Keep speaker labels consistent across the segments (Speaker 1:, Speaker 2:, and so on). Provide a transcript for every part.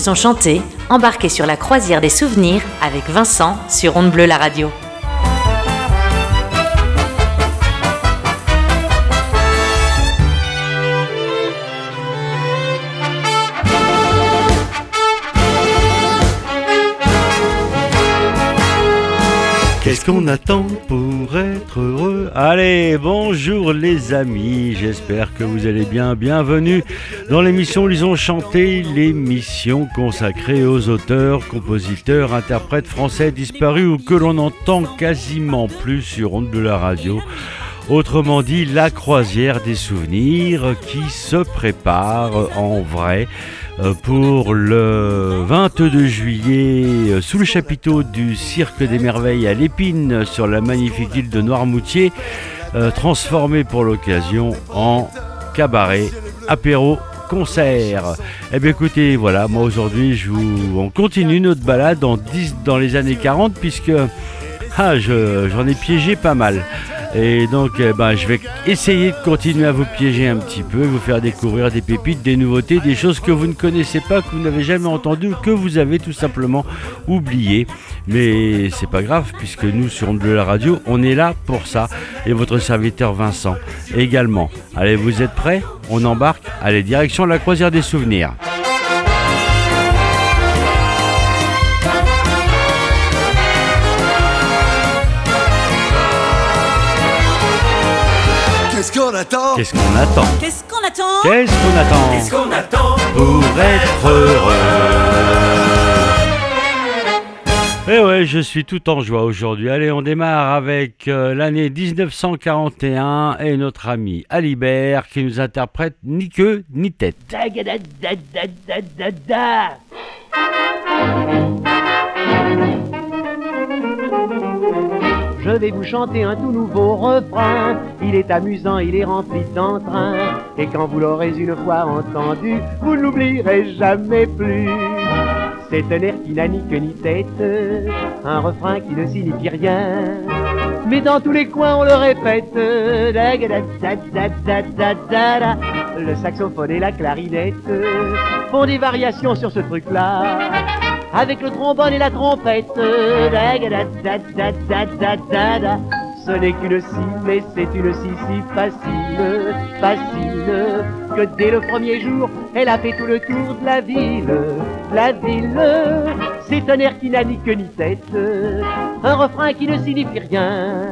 Speaker 1: ils ont embarquez sur la croisière des souvenirs avec Vincent sur Onde Bleue la radio.
Speaker 2: Qu'est-ce qu'on attend pour être heureux? Allez, bonjour les amis, j'espère que vous allez bien. Bienvenue dans l'émission Ils ont chanté, l'émission consacrée aux auteurs, compositeurs, interprètes français disparus ou que l'on entend quasiment plus sur onde de la radio. Autrement dit, la croisière des souvenirs qui se prépare en vrai pour le 22 juillet euh, sous le chapiteau du Cirque des Merveilles à l'Épine sur la magnifique île de Noirmoutier, euh, transformé pour l'occasion en cabaret, apéro, concert. Eh bien écoutez, voilà, moi aujourd'hui je vous... on continue notre balade dans, 10, dans les années 40 puisque ah, j'en ai piégé pas mal. Et donc, eh ben, je vais essayer de continuer à vous piéger un petit peu, vous faire découvrir des pépites, des nouveautés, des choses que vous ne connaissez pas, que vous n'avez jamais entendues, que vous avez tout simplement oubliées. Mais c'est pas grave, puisque nous, sur de la radio, on est là pour ça. Et votre serviteur Vincent également. Allez, vous êtes prêts? On embarque Allez, direction la croisière des souvenirs.
Speaker 3: Qu'on attend
Speaker 2: Qu'est-ce qu'on attend
Speaker 4: Qu'est-ce qu'on attend
Speaker 2: Qu'est-ce qu'on attend
Speaker 3: Qu'est-ce qu'on attend
Speaker 2: pour être heureux Eh ouais, je suis tout en joie aujourd'hui. Allez, on démarre avec euh, l'année 1941 et notre ami Alibert qui nous interprète ni queue ni tête.
Speaker 5: Je vais vous chanter un tout nouveau refrain. Il est amusant, il est rempli d'entrain. Et quand vous l'aurez une fois entendu, vous ne l'oublierez jamais plus. C'est un air qui n'a ni queue ni tête, un refrain qui ne signifie rien. Mais dans tous les coins on le répète. Le saxophone et la clarinette font des variations sur ce truc-là avec le trombone et la trompette. Ce n'est qu'une scie, mais c'est une scie si facile, facile, que dès le premier jour, elle a fait tout le tour de la ville, la ville. C'est un air qui n'a ni queue ni tête, un refrain qui ne signifie rien.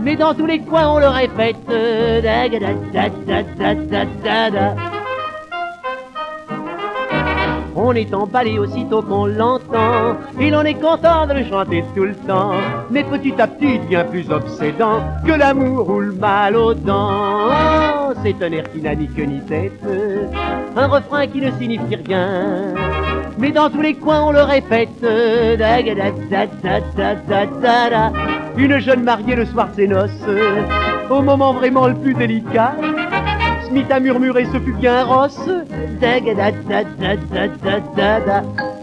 Speaker 5: Mais dans tous les coins on le répète. On est emballé aussitôt qu'on l'entend, et l'on est content de le chanter tout le temps. Mais petit à petit, devient plus obsédant que l'amour ou le mal aux dents. C'est un air qui n'a ni queue ni tête, un refrain qui ne signifie rien. Mais dans tous les coins, on le répète. Une jeune mariée le soir ses noces, au moment vraiment le plus délicat, mit à murmurer, ce fut bien rosse.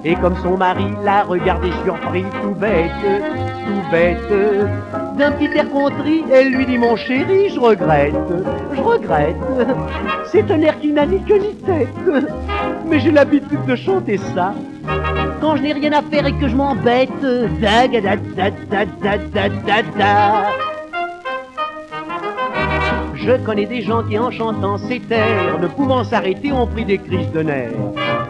Speaker 5: Et comme son mari l'a regardé surpris, tout bête, tout bête, d'un petit air contrit, elle lui dit mon chéri, je regrette, je regrette. C'est un air qui n'a ni queue ni tête, mais j'ai l'habitude de chanter ça. Quand je n'ai rien à faire et que je m'embête, je connais des gens qui en chantant ces terres, ne pouvant s'arrêter, ont pris des crises de nerfs.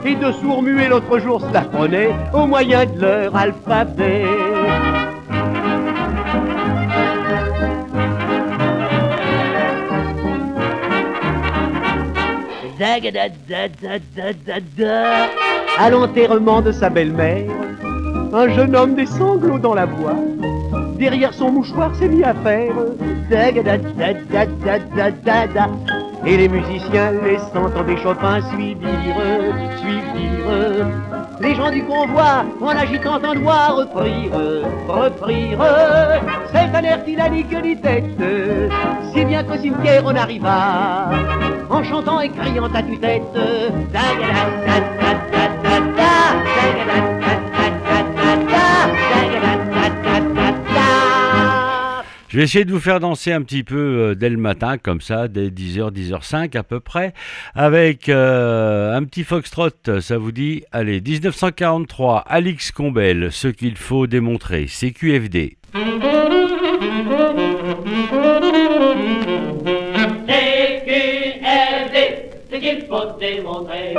Speaker 5: Et de sourds muets l'autre jour se la prenaient au moyen de leur alphabet. À l'enterrement de sa belle-mère, un jeune homme des sanglots dans la voix, derrière son mouchoir s'est mis à faire. Et les musiciens, laissant entendre Chopin suivirent, suivirent. Les gens du convoi, en agitant un doigt, reprirent, reprirent. C'est un air queue ni tête, si bien qu'au cimetière on arriva, en chantant et criant à tue-tête.
Speaker 2: Je vais essayer de vous faire danser un petit peu euh, dès le matin, comme ça, dès 10h, 10h05 à peu près, avec euh, un petit foxtrot, ça vous dit Allez, 1943, Alix Combel, ce qu'il faut démontrer, CQFD.
Speaker 4: CQFD, ce qu'il faut démontrer.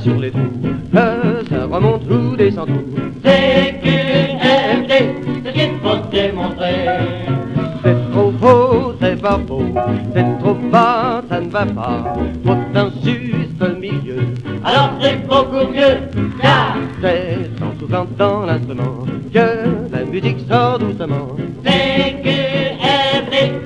Speaker 5: Sur les trous, que ça remonte ou descend tout.
Speaker 4: CQFD, c'est ce qu'il faut démontrer.
Speaker 5: C'est trop faux, c'est pas faux, c'est trop bas, ça ne va pas. Faut un juste milieu.
Speaker 4: Alors c'est beaucoup mieux, car
Speaker 5: c'est en soufflant dans l'instrument que musique sort doucement.
Speaker 2: C'est que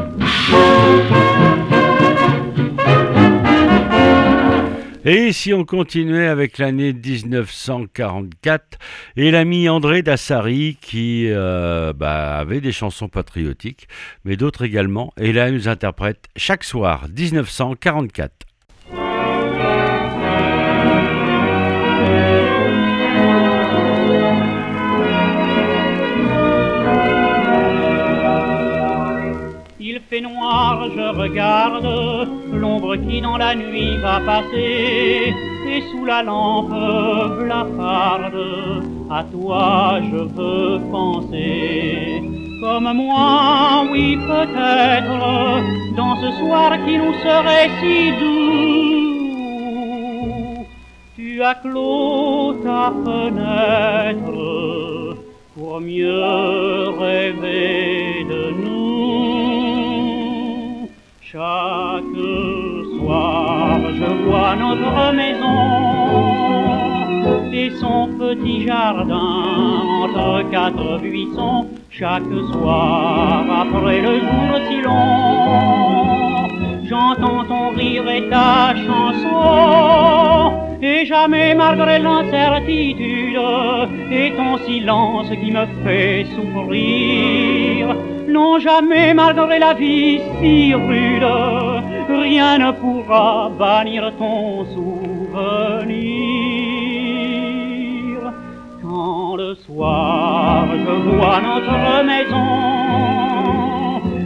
Speaker 2: Et si on continuait avec l'année 1944 et l'ami André Dassari qui euh, bah, avait des chansons patriotiques, mais d'autres également, et là il nous interprète chaque soir 1944.
Speaker 6: Je regarde l'ombre qui dans la nuit va passer, et sous la lampe blafarde, à toi je veux penser. Comme moi, oui peut-être, dans ce soir qui nous serait si doux, tu as clos ta fenêtre pour mieux rêver Chaque soir, je vois notre maison et son petit jardin entre quatre buissons. Chaque soir, après le jour si long, j'entends ton rire et ta chanson. Et jamais malgré l'incertitude et ton silence qui me fait souffrir, non jamais malgré la vie si rude, rien ne pourra bannir ton souvenir. Quand le soir je vois notre maison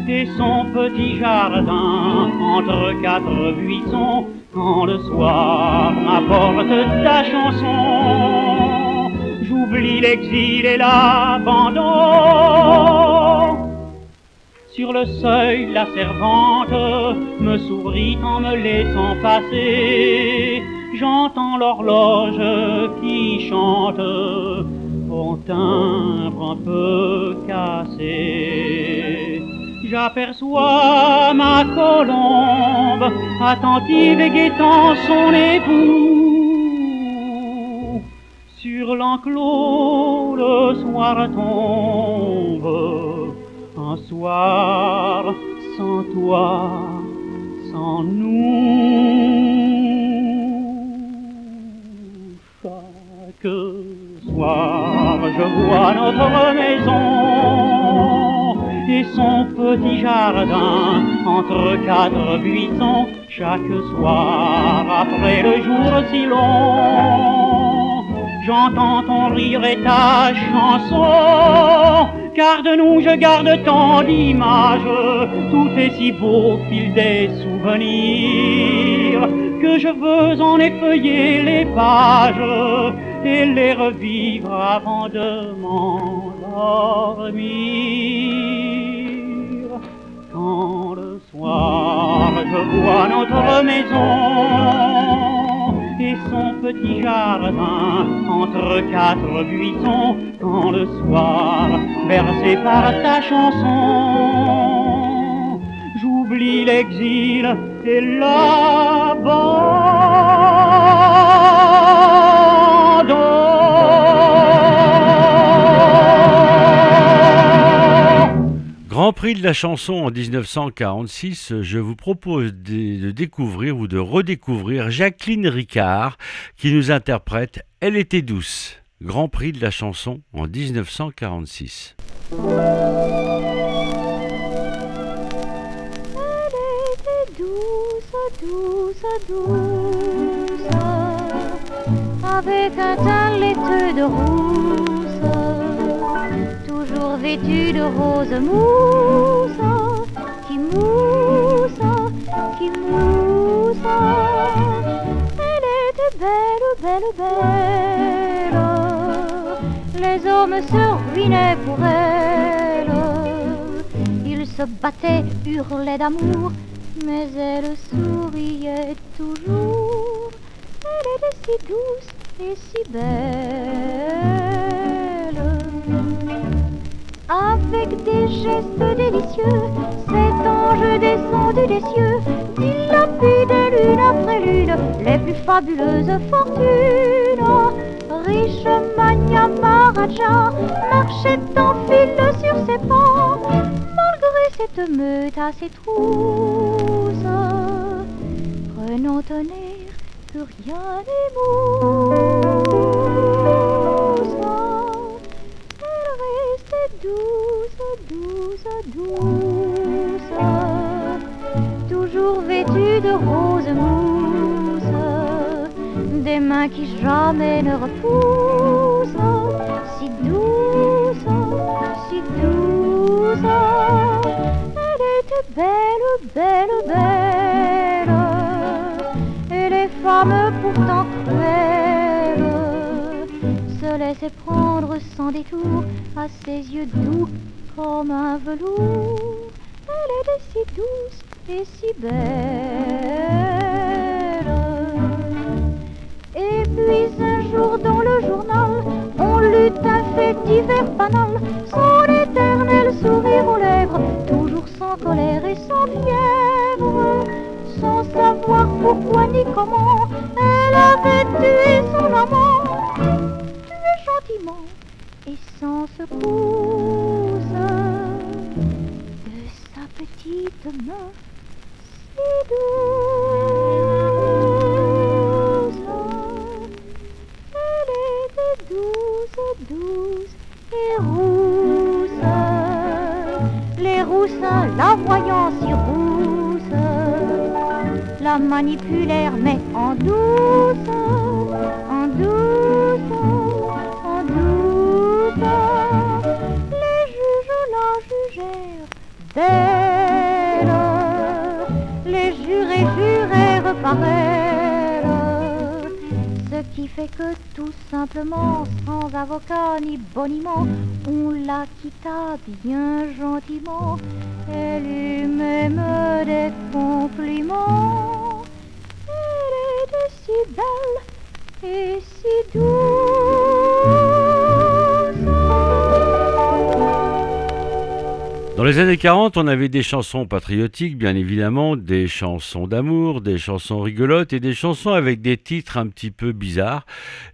Speaker 6: et son petit jardin entre quatre buissons, quand le soir m'apporte ta chanson, j'oublie l'exil et l'abandon sur le seuil, la servante me sourit en me laissant passer. J'entends l'horloge qui chante au timbre un peu cassé. J'aperçois ma colombe, attentive et guettant son époux. Sur l'enclos, le soir tombe soir sans toi, sans nous. Chaque soir, je vois notre maison et son petit jardin entre quatre buissons. Chaque soir, après le jour si long. J'entends ton rire et ta chanson, car de nous je garde tant d'images, tout est si beau fil des souvenirs, que je veux en effeuiller les pages et les revivre avant de m'endormir. Quand le soir je vois notre maison petit jardin entre quatre buissons, quand le soir, bercé par ta chanson, j'oublie l'exil et l'abandon.
Speaker 2: Prix de la chanson en 1946, je vous propose de, découvrir ou de redécouvrir Jacqueline Ricard qui nous interprète Elle était douce. Grand Prix de la chanson en 1946.
Speaker 7: douce, douce, avec un teint de rousse, toujours vêtue de rose mousse, qui mousse, qui mousse. Elle était belle, belle, belle, les hommes se ruinaient pour elle, ils se battaient, hurlaient d'amour mais elle souriait toujours. Elle était si douce et si belle. Avec des gestes délicieux, cet ange descendu des cieux dilapidait l'une après l'une les plus fabuleuses fortunes. Riche Mania Maharaja marchait en file sur ses pas cette meute à ses trousses. Prenons tonnerre que rien n'émousse. Douce, douce, douce, toujours vêtue de rose mousse, des mains qui jamais ne repoussent, si douce, si douce. Belle, belle, belle, et les femmes pourtant cruelles se laissaient prendre sans détour à ses yeux doux comme un velours. Elle était si douce et si belle. Et puis un jour dans le journal, on lut un fait divers banal, son éternel sourire aux lèvres, toujours sans colère et sans fièvre, sans savoir pourquoi ni comment, elle avait tué son amant, et sans secousse de sa petite main si douce. Elle était douce, douce et rousse. Les roussins, la voyant si rousse, la manipulèrent mais en douce, en douce, Les juges la jugèrent belle, les jurés jurèrent par elle, ce qui fait que tout simplement, sans avocat ni boniment, on la quitta bien gentiment. Elle eut même des compliments. Elle était si belle et si douce.
Speaker 2: Les années 40, on avait des chansons patriotiques, bien évidemment, des chansons d'amour, des chansons rigolotes et des chansons avec des titres un petit peu bizarres.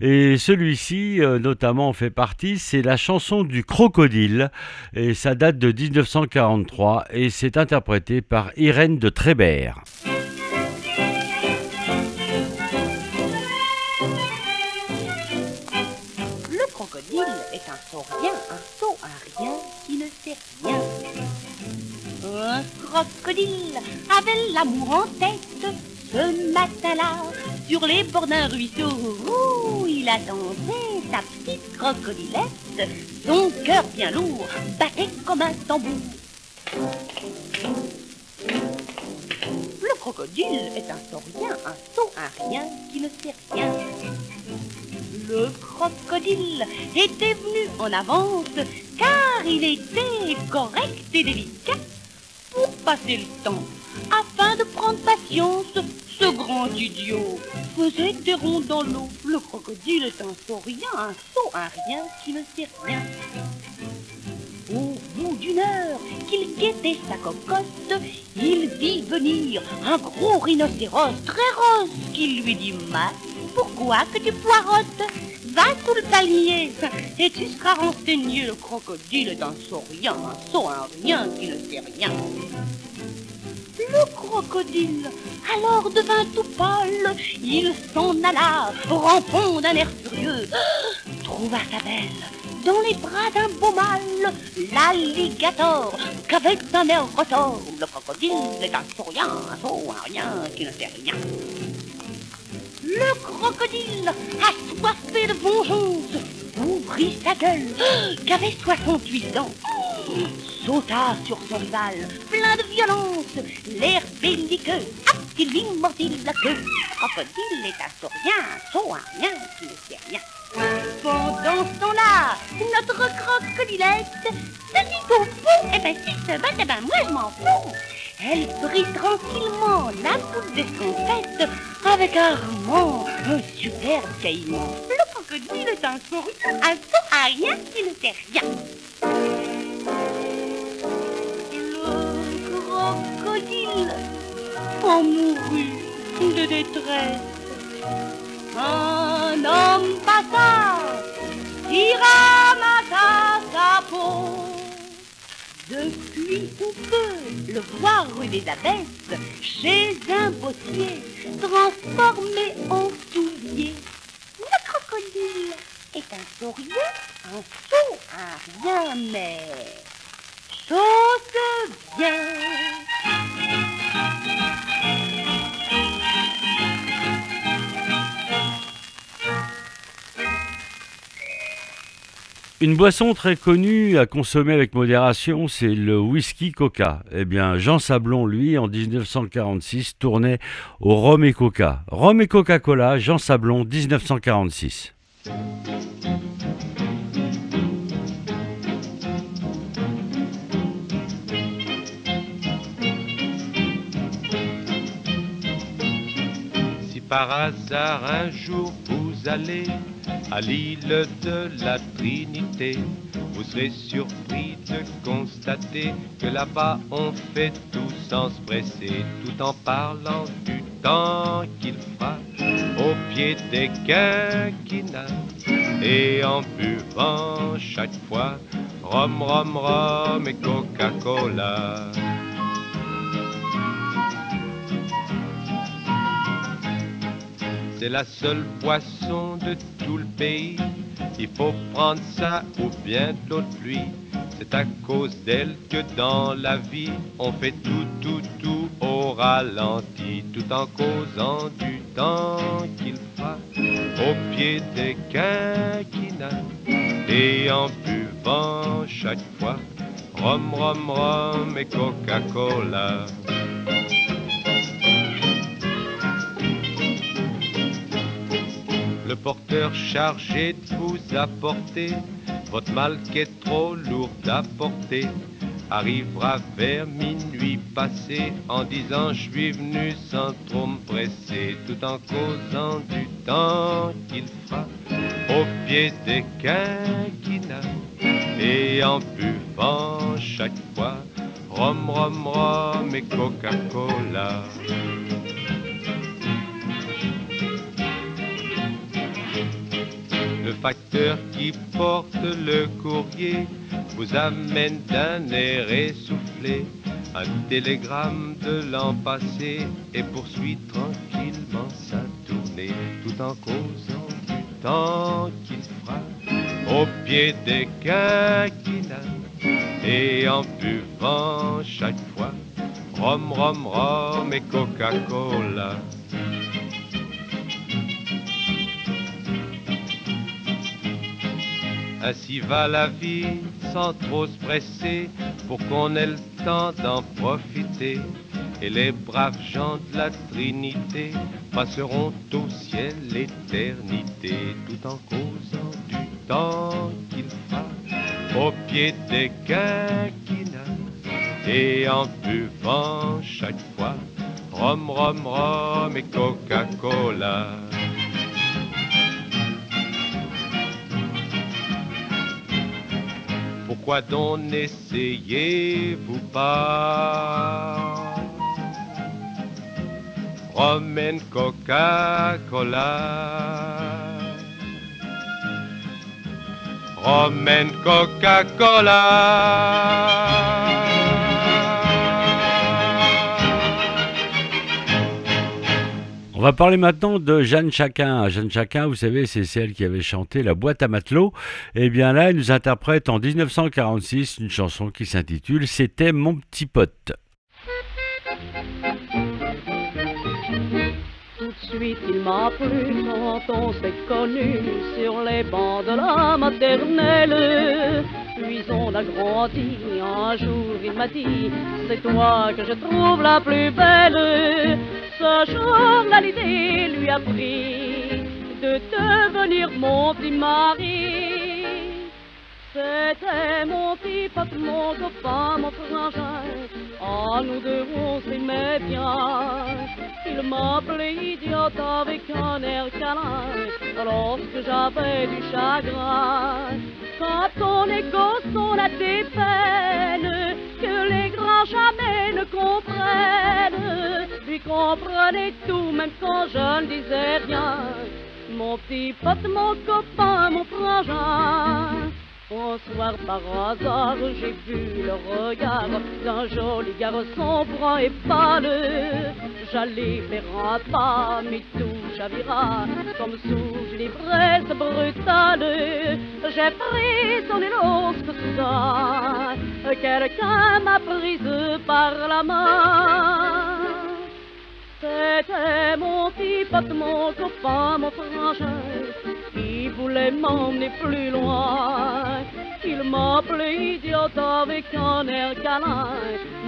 Speaker 2: Et celui-ci, euh, notamment, en fait partie, c'est la chanson du crocodile. Et ça date de 1943 et c'est interprété par Irène de Trébert.
Speaker 8: Le crocodile est un saurien, un sot, un rien qui ne sait rien. Un crocodile avait l'amour en tête ce matin-là sur les bords d'un ruisseau. Ouh, il attendait sa petite crocodilette. Son cœur bien lourd battait comme un tambour. Le crocodile est un saurien, un sot, un rien qui ne sait rien. Le crocodile était venu en avance car il était correct et délicat pour passer le temps afin de prendre patience. Ce grand idiot? Faisait des ronds dans l'eau. Le crocodile est un saurien, un sot, un rien qui ne sait rien. Au bout d'une heure qu'il guettait sa cocotte, il vit venir un gros rhinocéros très rose qui lui dit Ma, pourquoi que tu poirotes Va sous le palier et tu seras renseigné. Le crocodile est un saurien, un sot, un rien qui ne sait rien. Le crocodile alors devint tout pâle, il s'en alla, rampant d'un air furieux, trouva sa belle dans les bras d'un beau mâle, l'alligator, qu'avec un air retors, le crocodile est un sourien, un sot, un rien qui ne sait rien. Le crocodile, assoiffé de vengeance, ouvrit sa gueule, qu'avait 68 ans, sauta sur son rival, plein de violence, l'air belliqueux, il mordit la queue. Le crocodile est un saurien, un sot, un rien qui ne sait rien. Pendant ce temps-là, notre crocodilette se dit au fond, eh ben s'il se bat, eh ben moi je m'en fous. Elle prit tranquillement la boule d'escompette avec un roman, un superbe caïman. Le crocodile est un saurien, un sot, un rien qui ne sait rien. Le crocodile en mourut de détresse. Un homme passa, ramassa sa peau. Depuis on peut le voir rue des Abbesses, chez un bottier, transformé en soulier. Le crocodile est un saurien, un sot, un rien, mais chose bien.
Speaker 2: Une boisson très connue à consommer avec modération, c'est le whisky coca. Eh bien, Jean Sablon, lui, en 1946, tournait au rhum et coca. Rhum et Coca-Cola, Jean Sablon, 1946.
Speaker 9: Si par hasard un jour vous allez à l'île de la Trinité, vous serez surpris de constater que là-bas on fait tout sans se presser, tout en parlant du temps qu'il fera au pied des quinquina et en buvant chaque fois rhum, rhum, rhum et Coca-Cola. C'est la seule boisson de tout le pays. Il faut prendre ça ou bien de l'autre pluie. C'est à cause d'elle que dans la vie on fait tout, tout, tout au ralenti, tout en causant du temps qu'il fera au pied des quinquina et en buvant chaque fois rhum, rhum, rhum et Coca-Cola. Le porteur chargé de vous apporter. Votre mal qui est trop lourd à porter arrivera vers minuit passé en disant je suis venu sans trop me presser tout en causant du temps qu'il fera au pied des quinquinas et en buvant chaque fois rhum, rhum, rhum et Coca-Cola. Le facteur qui porte le courrier vous amène d'un air essoufflé. Un télégramme de l'an passé et poursuit tranquillement sa tournée. Tout en causant du temps qu'il fera au pied des quinquina et en buvant chaque fois rhum, rhum, rhum et Coca-Cola. Ainsi va la vie sans trop se presser pour qu'on ait le temps d'en profiter. Et les braves gens de la Trinité passeront au ciel l'éternité tout en causant du temps qu'il fera au pied des quinquinas et en buvant chaque fois rhum, rhum, rhum et Coca-Cola. Pourquoi donc n'essayez-vous pas? Et Coca-Cola. Et Coca-Cola
Speaker 2: On va parler maintenant de Jeanne Chacun. Jeanne Chacun, vous savez, c'est celle qui avait chanté La boîte à matelot. Et bien là, elle nous interprète en 1946 une chanson qui s'intitule C'était mon petit pote.
Speaker 10: Tout de suite il m'a plu quand on s'est connu sur les bancs de la maternelle. Puis on a grandi, un jour il m'a dit C'est toi que je trouve la plus belle. L'idée lui a pris de devenir mon petit mari. C'était mon petit pote, mon copain, mon frangin. Ah, nous deux, on s'aimait bien. Il m'appelait idiote avec un air câlin lorsque j'avais du chagrin. Quand on est gosse, on a des peines que les grands jamais ne comprennent. Lui comprenait tout, même quand je ne disais rien. Mon petit pote, mon copain, mon frangin. Un soir par hasard, j'ai vu le regard d'un joli garçon brun et pâle. J'allais faire un pas, mais tout chavira comme sous une ivresse brutale. J'ai pris son lorsque soudain, quelqu'un m'a prise par la main. C'était mon petit pote, mon copain, mon frangin, qui voulait m'emmener plus loin. Il m'appelait idiote avec un air câlin,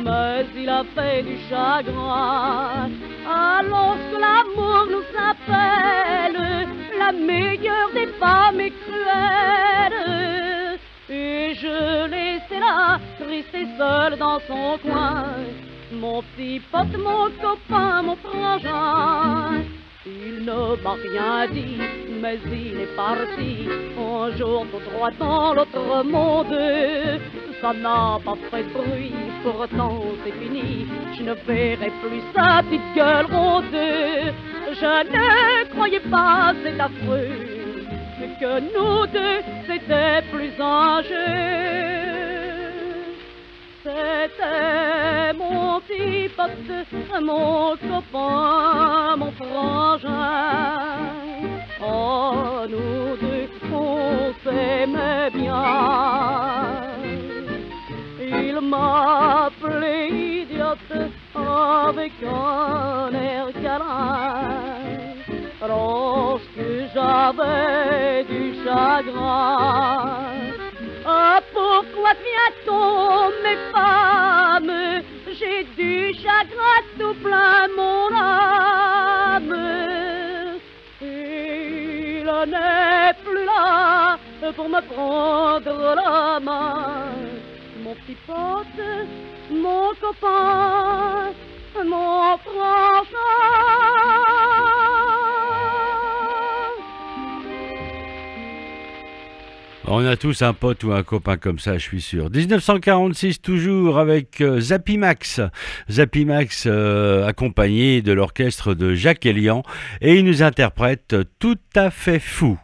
Speaker 10: mais il a fait du chagrin. Alors que l'amour nous appelle, la meilleure des femmes est cruelle. Et je laissais là, triste et dans son coin. Mon petit pote, mon copain, mon frangin. Il ne m'a rien dit, mais il est parti un jour tout droit dans l'autre monde. Ça n'a pas fait de bruit, pourtant c'est fini. Je ne verrai plus sa petite gueule ronde. Je ne croyais pas, c'est affreux, que nous deux c'était plus un jeu. C'était mon petit pote, mon copain, mon frangin. Oh, nous deux, on s'aimait bien. Il m'appelait idiote avec un air câlin. Lorsque j'avais du chagrin. Pourquoi vient-on, mes femmes? J'ai du chagrin tout plein mon âme. Il n'est plus là pour me prendre la main. Mon petit pote, mon copain, mon
Speaker 2: On a tous un pote ou un copain comme ça, je suis sûr. 1946 toujours avec euh, Zappimax. Zappimax euh, accompagné de l'orchestre de Jacques Elian et il nous interprète Tout à fait fou.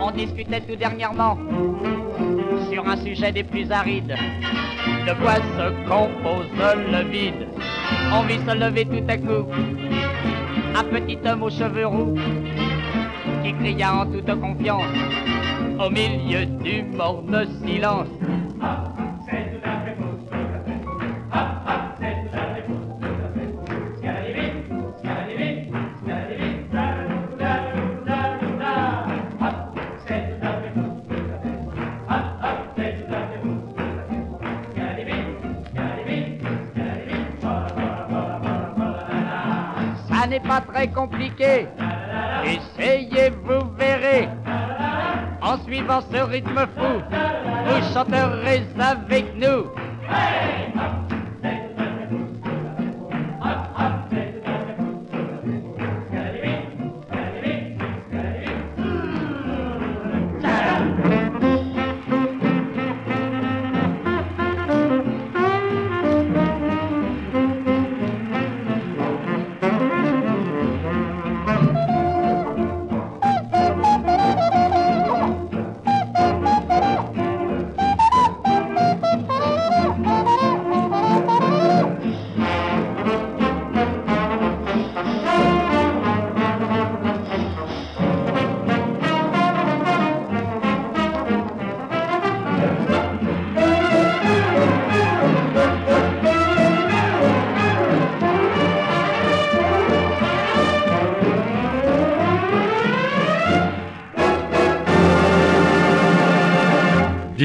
Speaker 5: On discutait tout dernièrement sur un sujet des plus arides. De quoi se compose le vide? On vit se lever tout à coup un petit homme aux cheveux roux qui cria en toute confiance au milieu du morne silence. Pas très compliqué. Essayez, vous verrez. En suivant ce rythme fou, vous chanterez avec nous.
Speaker 2: «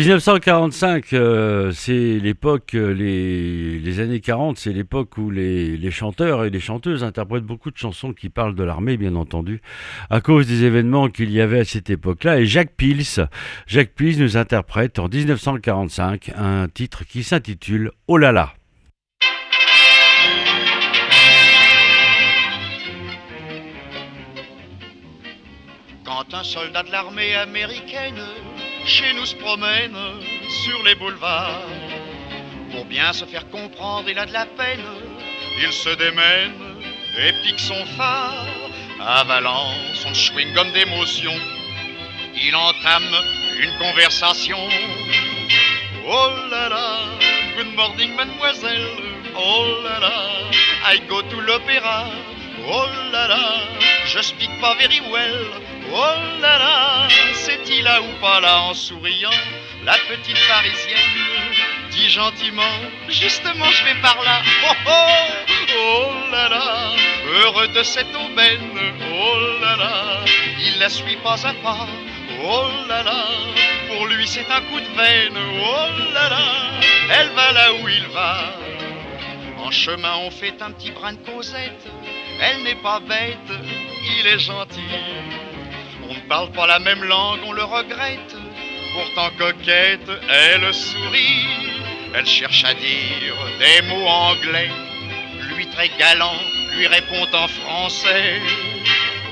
Speaker 2: 1945, euh, c'est l'époque, euh, les, années 40, c'est l'époque où les, les chanteurs et les chanteuses interprètent beaucoup de chansons qui parlent de l'armée, bien entendu, à cause des événements qu'il y avait à cette époque-là. Et Jacques Pils, Jacques Pils nous interprète en 1945 un titre qui s'intitule Oh là là.
Speaker 11: Quand un soldat de l'armée américaine chez nous se promène sur les boulevards, pour bien se faire comprendre, il a de la peine, il se démène et pique son phare, avalant son chewing-gum d'émotion. Il entame une conversation. Oh là là, good morning mademoiselle. Oh là là, I go to l'opéra. Oh là là, je speak pas very well. Oh là là, c'est-il là ou pas là en souriant La petite parisienne dit gentiment, justement je vais par là. Oh oh, oh là là, heureux de cette aubaine. Oh là là, il la suit pas à pas. Oh là là, pour lui c'est un coup de veine. Oh là là, elle va là où il va. En chemin on fait un petit brin de causette. Elle n'est pas bête, il est gentil. On ne parle pas la même langue, on le regrette. Pourtant coquette, elle sourit. Elle cherche à dire des mots anglais. Lui très galant, lui répond en français.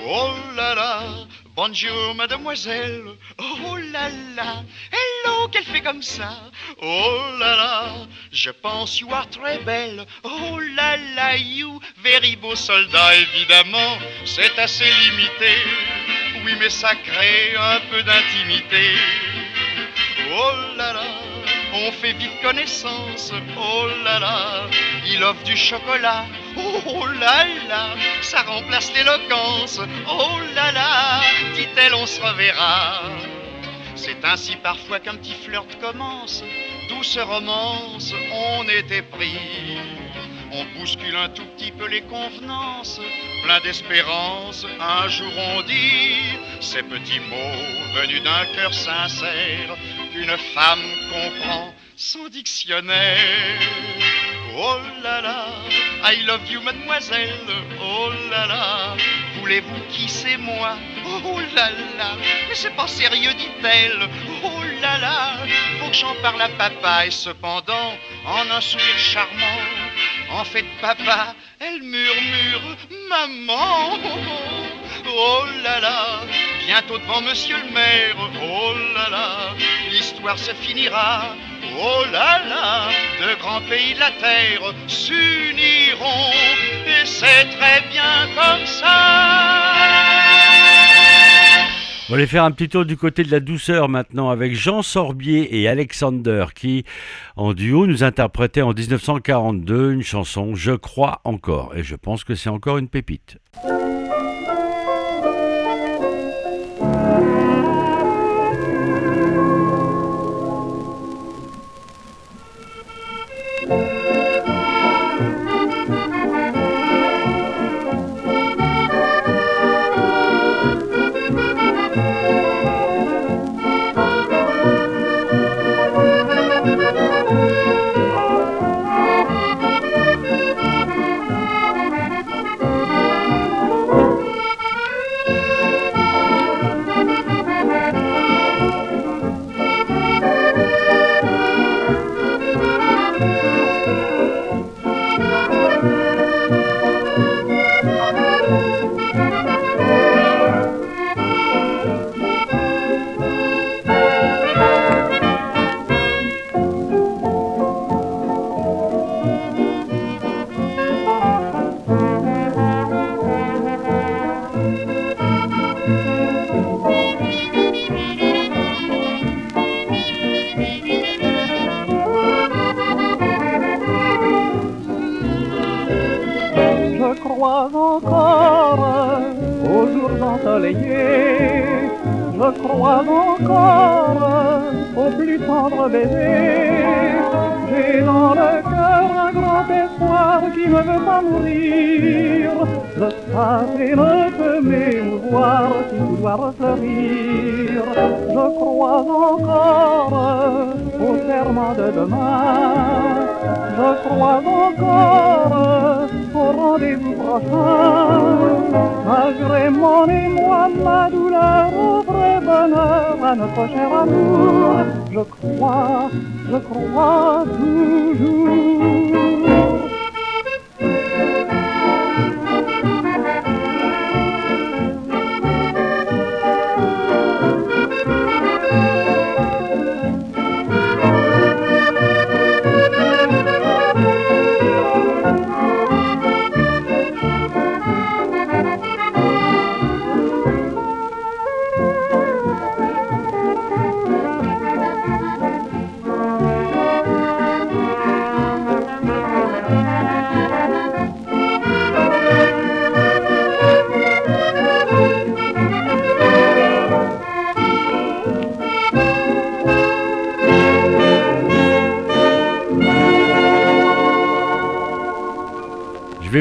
Speaker 11: Oh là là, bonjour mademoiselle. Oh là là, hello, qu'elle fait comme ça. Oh là là, je pense you are très belle. Oh là là, you, very beau soldat, évidemment, c'est assez limité. Oui, mais ça crée un peu d'intimité. Oh là là, on fait vite connaissance. Oh là là, il offre du chocolat. Oh là là, ça remplace l'éloquence. Oh là là, dit-elle, on se reverra. C'est ainsi parfois qu'un petit flirt commence. Douce romance, on était pris. On bouscule un tout petit peu les convenances, plein d'espérance. Un jour on dit ces petits mots venus d'un cœur sincère qu'une femme comprend sans dictionnaire. Oh là là, I love you mademoiselle. Oh là là, voulez-vous c'est moi? Oh là là, mais c'est pas sérieux dit-elle. Oh là là, faut que j'en parle à papa et cependant en un sourire charmant. En fait, papa, elle murmure Maman Oh là là. Bientôt devant monsieur le maire Oh là là. L'histoire se finira Oh là là. De grands pays de la terre s'uniront Et c'est très bien comme ça
Speaker 2: On va aller faire un petit tour du côté de la douceur maintenant avec Jean Sorbier et Alexander qui, en duo, nous interprétaient en 1942 une chanson Je crois encore. Et je pense que c'est encore une pépite.
Speaker 12: Je crois encore au plus tendre baiser. J'ai dans le cœur un grand espoir qui ne veut pas mourir. Le passé ne peut m'émouvoir si vouloir fleurir. Je crois encore au serment de demain. Je crois encore au rendez-vous prochain. Malgré mon émoi, ma douleur, au vrai bonheur à notre cher amour, je crois, je crois toujours.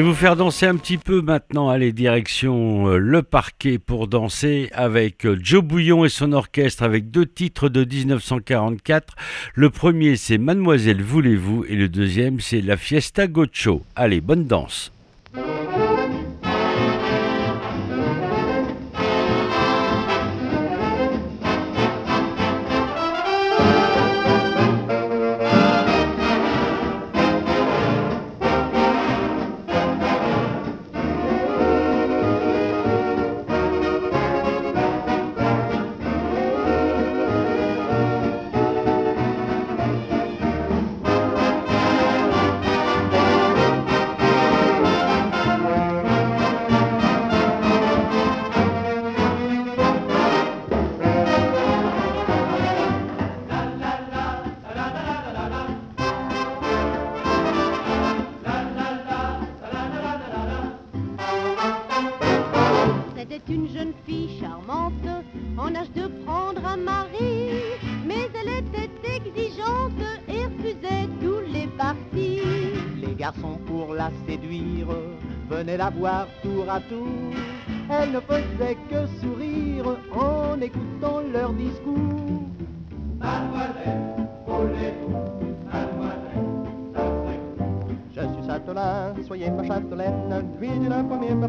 Speaker 2: Vais vous faire danser un petit peu maintenant. Allez, direction euh, le parquet pour danser avec euh, Joe Bouillon et son orchestre avec deux titres de 1944. Le premier, c'est Mademoiselle Voulez-vous? Et le deuxième, c'est La Fiesta Gocho. Allez, bonne danse.
Speaker 13: Elle
Speaker 14: ne faisait que sourire en écoutant leur discours. Je suis châtelain, soyez ma châtelaine, puis d'une première ma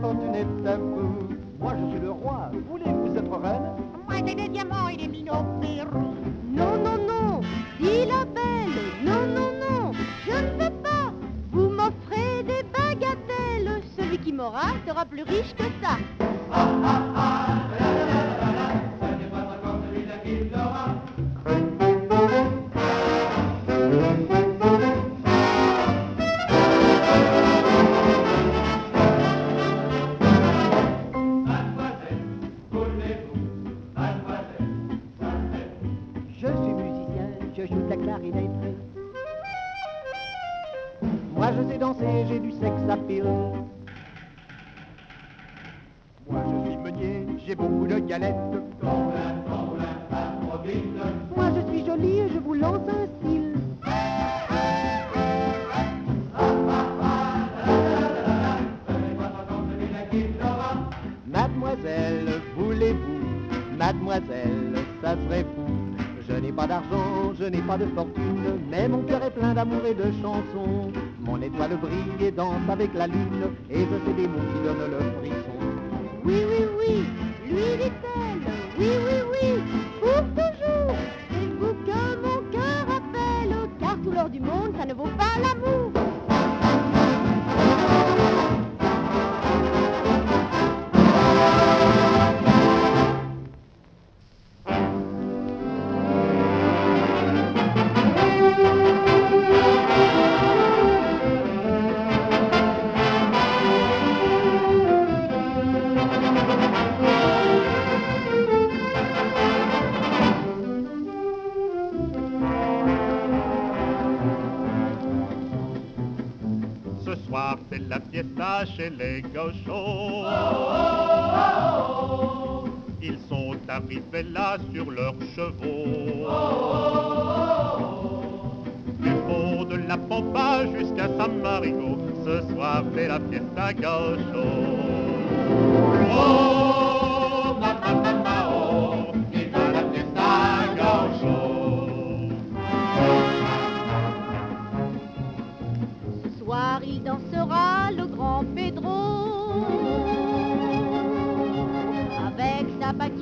Speaker 13: et fais des mots qui donnent le frisson.
Speaker 14: Oui, oui, oui, lui dit-elle, oui, oui, oui, pour toujours. C'est vous que mon cœur appelle, car tout l'or du monde, ça ne vaut pas l'amour.
Speaker 15: C'est la fiesta chez les gauchos. Ils sont arrivés là sur leurs chevaux. Du fond de la Pampa jusqu'à San Marigo, ce soir, c'est la fiesta gaucho.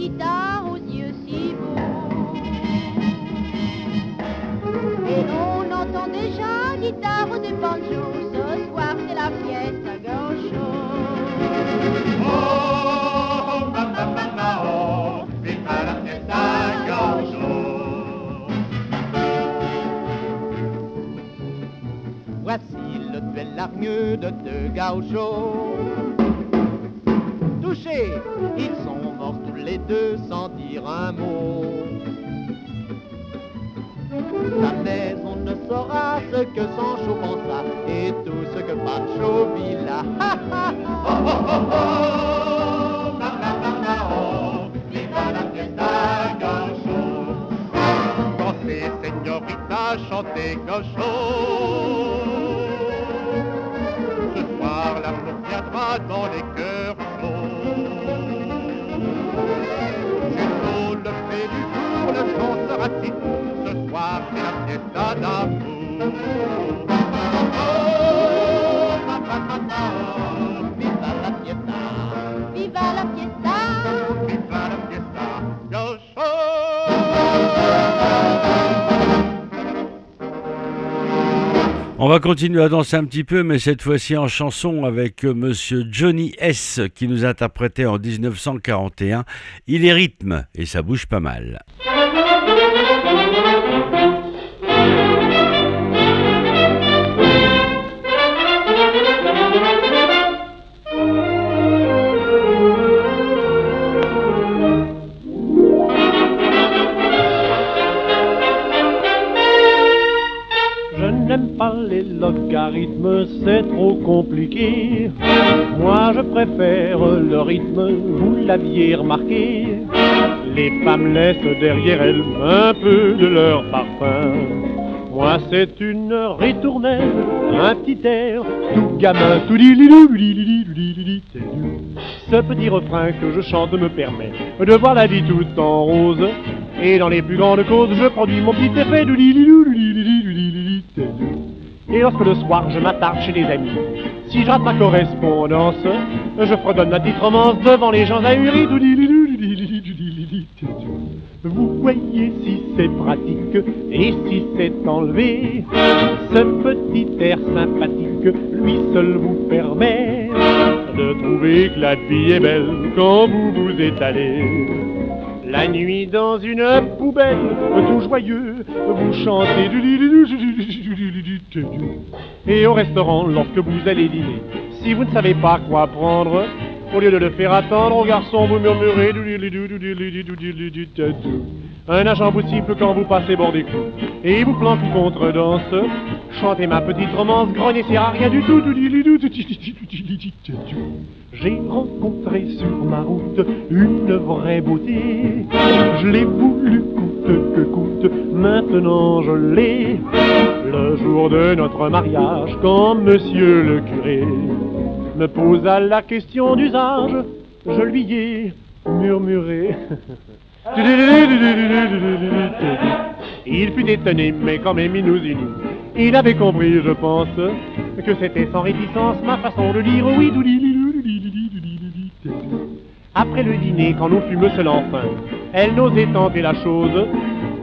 Speaker 14: Paquita aux yeux si beaux. Et on entend déjà guitare de banjo. Ce soir, c'est la fiesta gaucho.
Speaker 15: Oh, oh, viva la fiesta gaucho.
Speaker 13: Voici le duel hargneux de deux gauchos. Touchés, ils deux sans dire un mot. Jamais on ne saura ce que Sancho pensa et tout ce que Pancho ha. Oh, oh, oh,
Speaker 15: señorita, chantez gaucho. Ce soir, l'amour viendra dans les
Speaker 2: On va continuer à danser un petit peu, mais cette fois-ci en chanson avec euh, monsieur Johnny S. qui nous a interprété en 1941. Il est rythme et ça bouge pas mal.
Speaker 16: Pas les logarithmes, c'est trop compliqué. Moi je préfère le rythme, vous l'aviez remarqué. Les femmes laissent derrière elles un peu de leur parfum. Moi c'est une ritournelle, un petit air, tout gamin, tout. Ce petit refrain que je chante me permet de voir la vie tout en rose. Et dans les plus grandes causes, je produis mon petit effet lorsque le soir je m'attarde chez des amis, si je rate ma correspondance, je fredonne ma petite romance devant les gens ahuris. Vous voyez si c'est pratique et si c'est enlevé, ce petit air sympathique lui seul vous permet de trouver que la vie est belle quand vous vous étalez. La nuit dans une tout joyeux, vous chantez Et au restaurant, lorsque vous allez dîner, si vous ne savez pas quoi prendre, au lieu de le faire attendre, au garçon, vous murmurez Un agent vous siffle quand vous passez bord des et il vous plante une contredanse. Chantez ma petite romance, grognez, c'est rien du tout. J'ai rencontré sur ma route une vraie beauté. Je l'ai voulu coûte que coûte, maintenant je l'ai. Le jour de notre mariage, quand monsieur le curé me posa la question d'usage, je lui ai murmuré. Il fut étonné, mais quand même il nous unit. Il avait compris, je pense, que c'était sans réticence ma façon de dire oui. Après le dîner, quand nous fûmes seuls enfin, elle n'osait tenter la chose.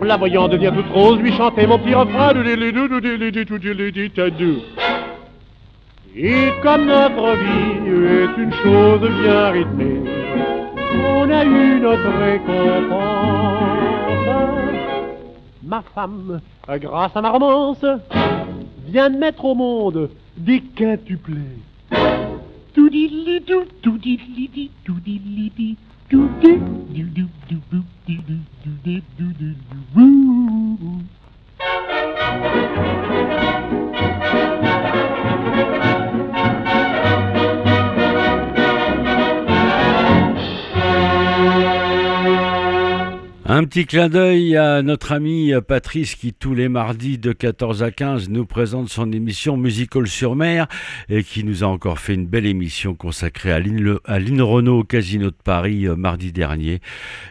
Speaker 16: La voyant devenir toute rose, lui chantait mon petit refrain. Et comme notre vie est une chose bien rythmée, on a eu notre récompense. Ma femme, grâce à ma romance, vient de mettre au monde des quintuplés. Tout dit tout, tout dit tout dit tout dit du du du du du du du du du
Speaker 2: Un petit clin d'œil à notre ami Patrice qui tous les mardis de 14 à 15 nous présente son émission Musical sur mer et qui nous a encore fait une belle émission consacrée à Lynn, Renault au Casino de Paris euh, mardi dernier.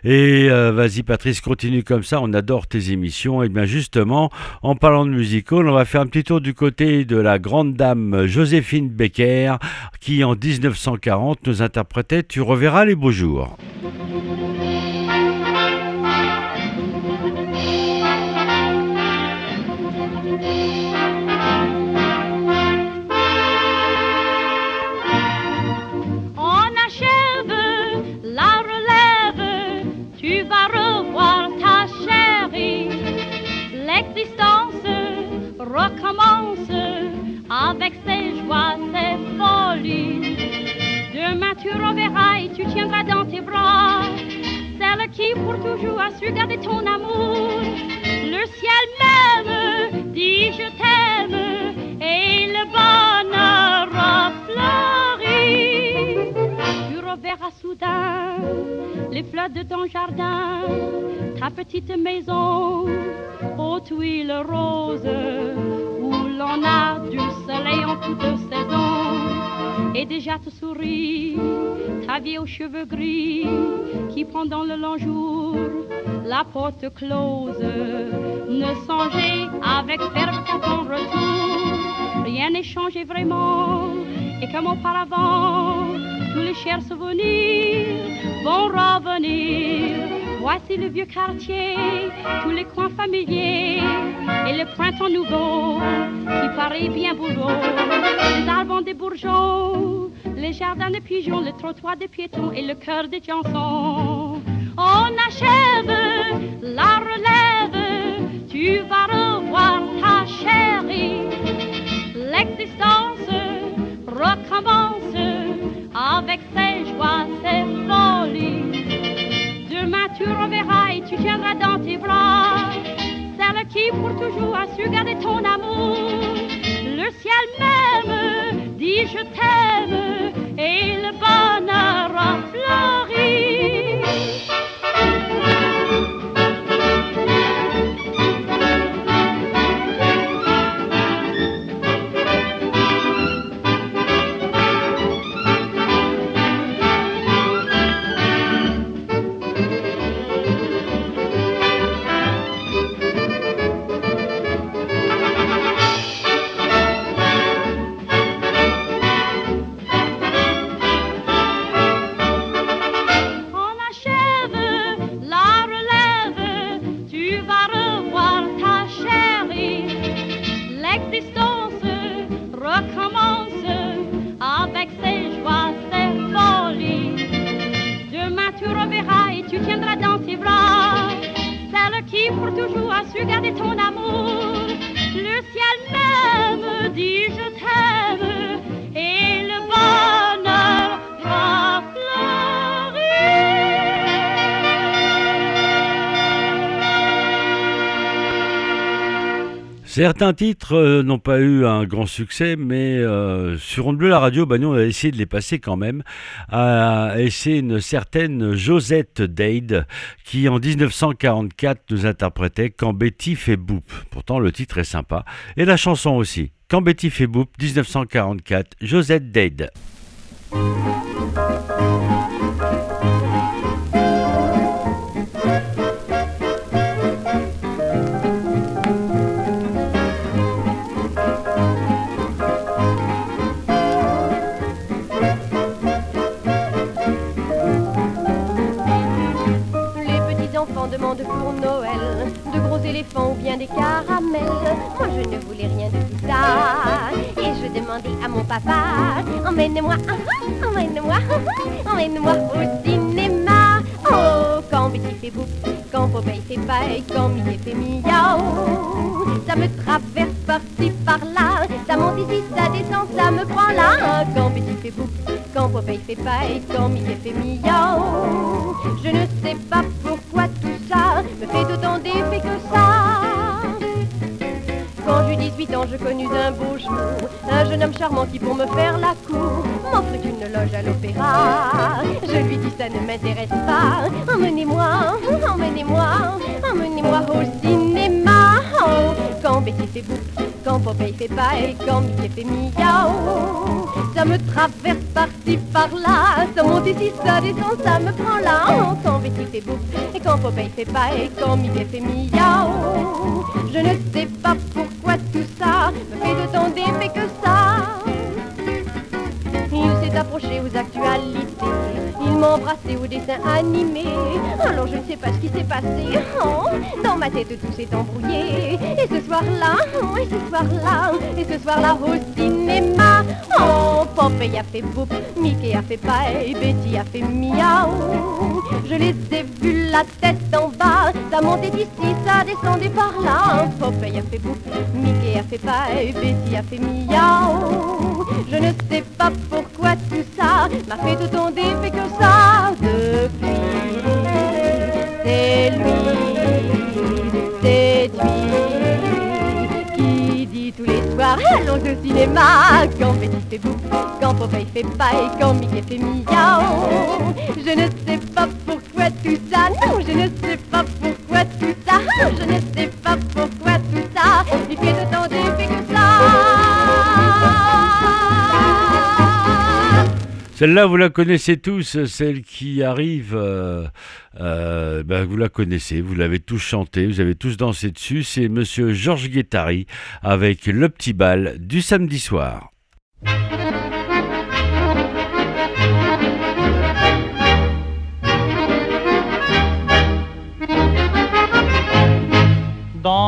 Speaker 2: Et euh, vas-y Patrice, continue comme ça, on adore tes émissions. Et bien justement, en parlant de musical, on va faire un petit tour du côté de la grande dame Joséphine Becker qui en 1940 nous interprétait Tu reverras les beaux jours.
Speaker 17: Tiendras dans tes bras celle qui pour toujours a su garder ton amour. Le ciel même dit je t'aime et le bonheur Soudain les fleurs de ton jardin, ta petite maison aux tuiles roses où l'on a du soleil en toute saison. Et déjà te sourit ta vie aux cheveux gris qui pendant le long jour la porte close. Ne songez avec ferme qu'à ton retour, rien n'est changé vraiment. Et comme auparavant, tous les chers souvenirs vont revenir. Voici le vieux quartier, tous les coins familiers et le printemps nouveau qui paraît bien bourreau. Les arbres des bourgeons, les jardins de pigeons, le trottoir des piétons et le cœur des chansons. On achève la relève, tu vas recommence avec ses joies, ses folies. Demain tu reverras et tu tiendras dans tes bras celle qui pour toujours a su garder ton amour. Le ciel même dit je t'aime et le bonheur a fleuri.
Speaker 2: Certains titres euh, n'ont pas eu un grand succès, mais euh, sur Onde Bleu, la radio, bah, nous, on a essayé de les passer quand même. Et c'est une certaine Josette Dade qui, en 1944, nous interprétait Quand Betty fait boop. Pourtant, le titre est sympa. Et la chanson aussi. Quand Betty fait boop, 1944, Josette Dade.
Speaker 18: Caramels. Moi je ne voulais rien de tout ça. Et je demandais à mon papa, emmène-moi, emmène-moi, emmène-moi au cinéma. Oh, quand Betty fait bouf, quand Popeye fait paille, quand Mickey fait miaou. Ça me traverse par-ci par-là, ça monte ici, ça descend, ça me prend là. Quand Betty fait bouf, quand Popeye fait paille, quand Mickey fait miaou. Je ne sais pas pourquoi tout ça me fait autant d'effet que ça. Quand j'eus 18 ans, je connus un beau jour, un jeune homme charmant qui pour me faire la cour m'offrit une loge à l'opéra. Je lui dis ça ne m'intéresse pas, emmenez-moi, emmenez-moi, emmenez-moi au cinéma. Oh, quand Betty fait quand Popeye fait paille, quand Mickey fait miaou. Ça me traverse par-ci par-là, ça monte ici, ça descend, ça me prend là. Quand Betty fait bouf, et quand Popeye fait paille, quand Mickey fait miaou. Je ne sais pas pourquoi tout ça me fait autant d'effet que ça. Il s'est approché aux actualités, embrassé au dessin animé. Alors je ne sais pas ce qui s'est passé. Oh, dans ma tête tout s'est embrouillé. Et ce soir-là, oh, et ce soir-là, et ce soir-là au cinéma. Oh, Popeye a fait boum, Mickey a fait paille, Betty a fait miaou. Je les ai vus la tête en bas, ça montait ici, ça descendait par là. Popeye a fait boum, Mickey a fait paille, Betty a fait miaou. Je ne sais pas pourquoi tout ça m'a fait autant d'effet que ça depuis. C'est lui, c'est lui tous les soirs allons au cinéma. Quand Betty fait boum, quand Popeye fait paille, quand Mickey fait miaou. Je ne sais pas pourquoi tout ça, non, je ne sais pas pourquoi tout ça, je ne sais pas pourquoi tout ça, il fait autant d'effet
Speaker 2: Celle-là, vous la connaissez tous, celle qui arrive, euh, euh, ben, vous la connaissez, vous l'avez tous chanté, vous avez tous dansé dessus, c'est Monsieur Georges Guettari avec Le Petit Bal du samedi soir.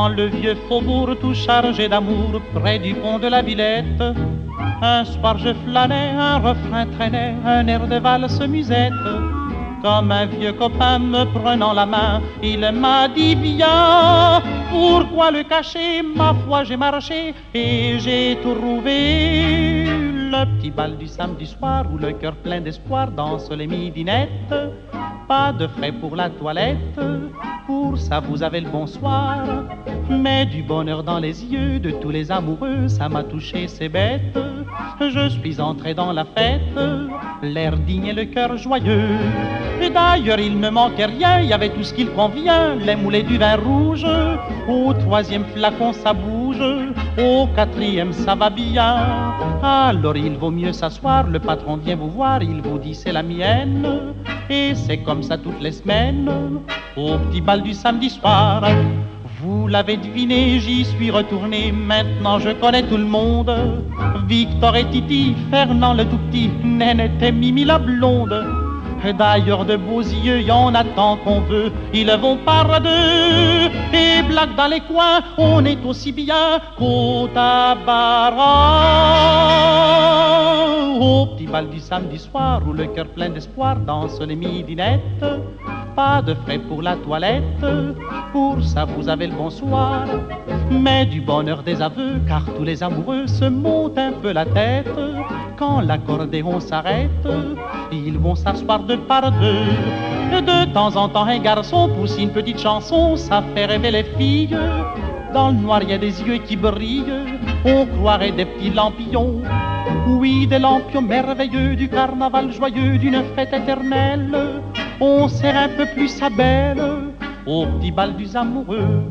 Speaker 19: Dans le vieux faubourg tout chargé d'amour, près du pont de la Villette, un soir je flânais, un refrain traînait, un air de valse musette. Comme un vieux copain me prenant la main, il m'a dit viens, pourquoi le cacher? Ma foi j'ai marché et j'ai trouvé. Le petit bal du samedi soir où le cœur plein d'espoir danse les midinettes. Pas de frais pour la toilette, pour ça vous avez le bonsoir. Mais du bonheur dans les yeux de tous les amoureux, ça m'a touché, c'est bête. Je suis entré dans la fête, l'air digne et le cœur joyeux. Et d'ailleurs, il ne manquait rien, il y avait tout ce qu'il convient, les moulets du vin rouge. Au troisième flacon, ça bouge, au quatrième, ça va bien. Alors il vaut mieux s'asseoir, le patron vient vous voir, il vous dit c'est la mienne. Et c'est comme ça toutes les semaines, au petit bal du samedi soir. Vous l'avez deviné, j'y suis retourné, maintenant je connais tout le monde. Victor et Titi, Fernand le tout petit, Nénette et Mimi la blonde. D'ailleurs de beaux yeux, y en a tant qu'on veut, ils vont par deux. Et blagues dans les coins, on est aussi bien qu'au tabac. Au petit bal du samedi soir, où le cœur plein d'espoir danse les midinettes. Pas de frais pour la toilette, pour ça vous avez le bonsoir. Mais du bonheur des aveux, car tous les amoureux se montent un peu la tête. Quand l'accordéon s'arrête, ils vont s'asseoir par deux. De temps en temps, un garçon pousse une petite chanson, ça fait rêver les filles. Dans le noir, il y a des yeux qui brillent, on croirait des petits lampillons. Oui, des lampions merveilleux du carnaval joyeux d'une fête éternelle. On serre un peu plus sa belle au petit bal du amoureux.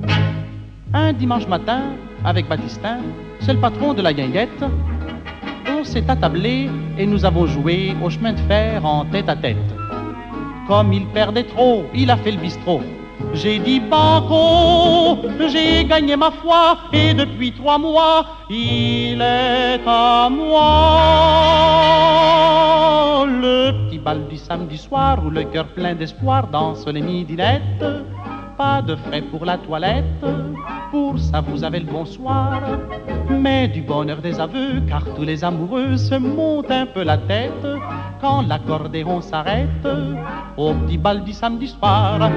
Speaker 19: Un dimanche matin, avec Baptistin, c'est le patron de la guinguette, on s'est attablé et nous avons joué au chemin de fer en tête à tête. Comme il perdait trop, il a fait le bistrot. J'ai dit banco, j'ai gagné ma foi et depuis trois mois, il est à moi. Le petit bal du samedi soir où le cœur plein d'espoir danse les midinettes. De frais pour la toilette, pour ça vous avez le bonsoir. Mais du bonheur des aveux, car tous les amoureux se montent un peu la tête quand l'accordéon s'arrête au petit bal du samedi soir.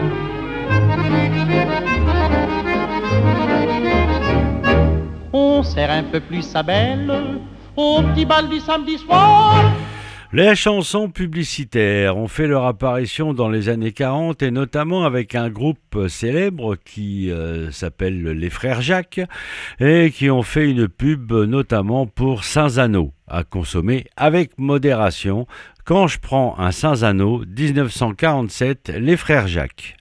Speaker 19: On serre un peu plus sa belle au petit bal du samedi soir.
Speaker 2: Les chansons publicitaires ont fait leur apparition dans les années 40 et notamment avec un groupe célèbre qui euh, s'appelle les Frères Jacques et qui ont fait une pub notamment pour Saint-Zano à consommer avec modération. Quand je prends un Saint-Zano 1947, les Frères Jacques.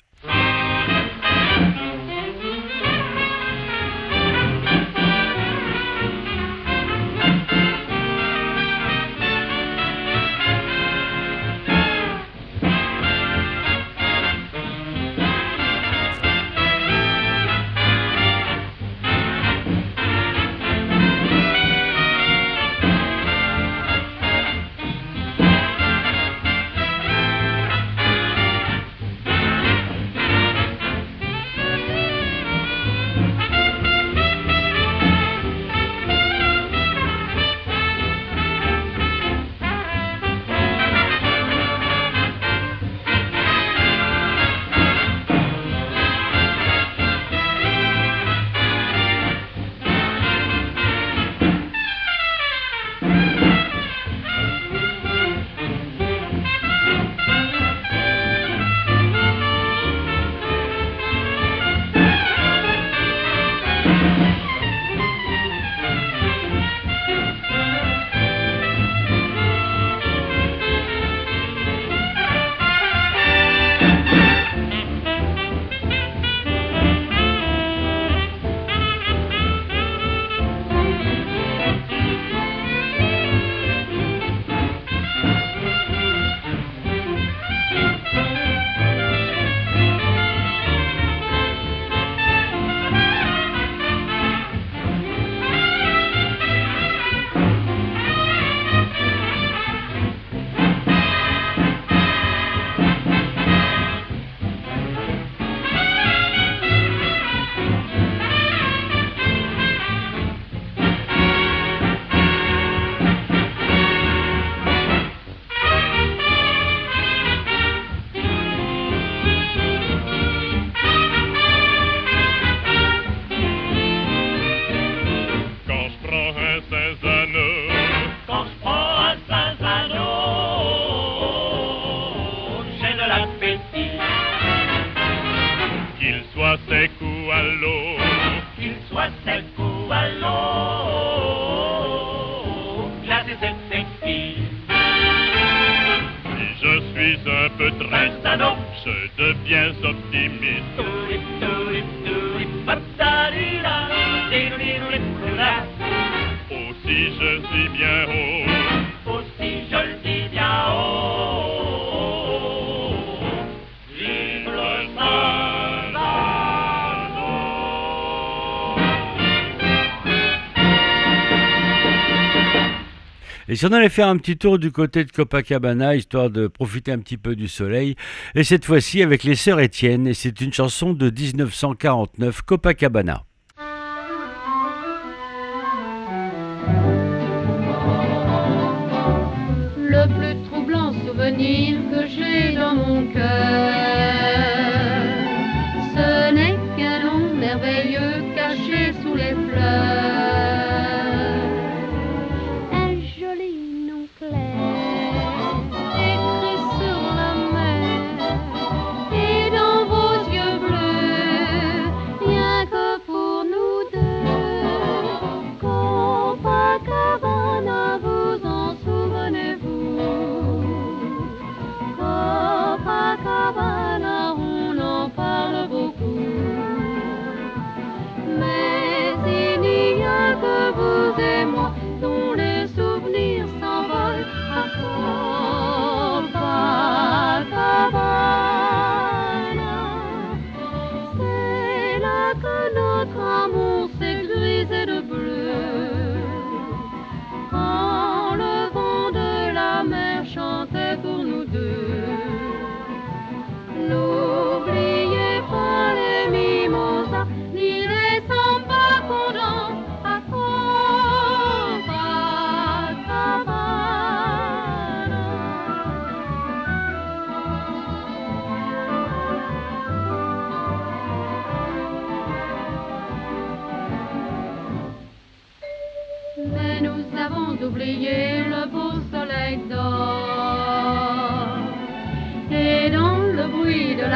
Speaker 2: Et si on allait faire un petit tour du côté de Copacabana, histoire de profiter un petit peu du soleil, et cette fois-ci avec les sœurs Étienne, et c'est une chanson de 1949, Copacabana.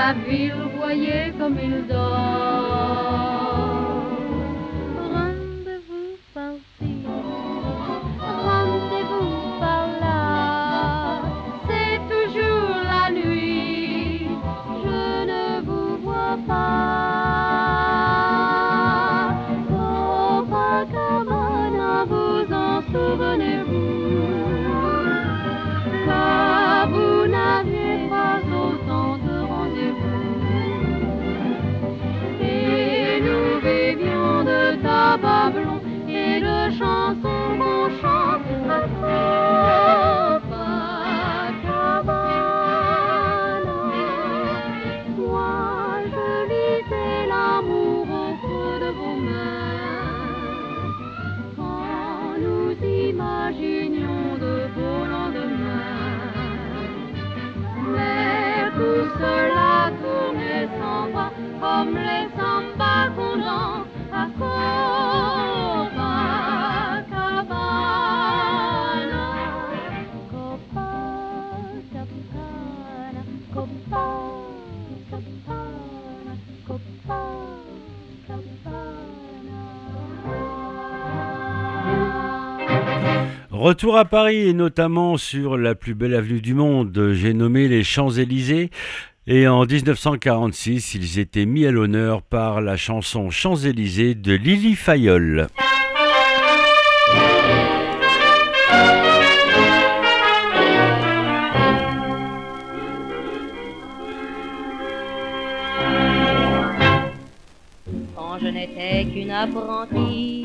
Speaker 20: La
Speaker 21: ville, voyez comme il
Speaker 2: Retour à Paris et notamment sur la plus belle avenue du monde, j'ai nommé les Champs-Élysées. Et en 1946, ils étaient mis à l'honneur par la chanson Champs-Élysées de Lily Fayol.
Speaker 22: Quand je n'étais qu'une apprentie,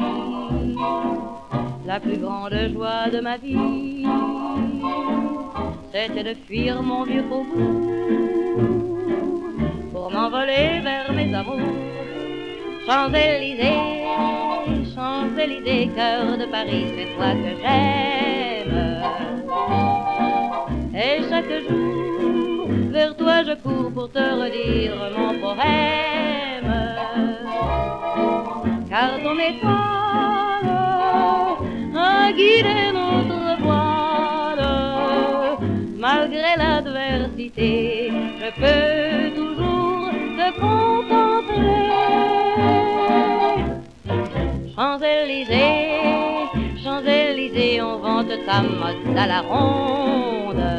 Speaker 22: la plus grande joie de ma vie, c'était de fuir mon vieux faubourg pour m'envoler vers mes amours. Champs-Élysées, Champs-Élysées, cœur de Paris, c'est toi que j'aime. Et chaque jour, vers toi je cours pour te redire mon poème. Car ton étoile a guidé notre voile. Malgré l'adversité, je peux toujours te contempler. Champs-Élysées, Champs-Élysées, on vante ta mode à la ronde.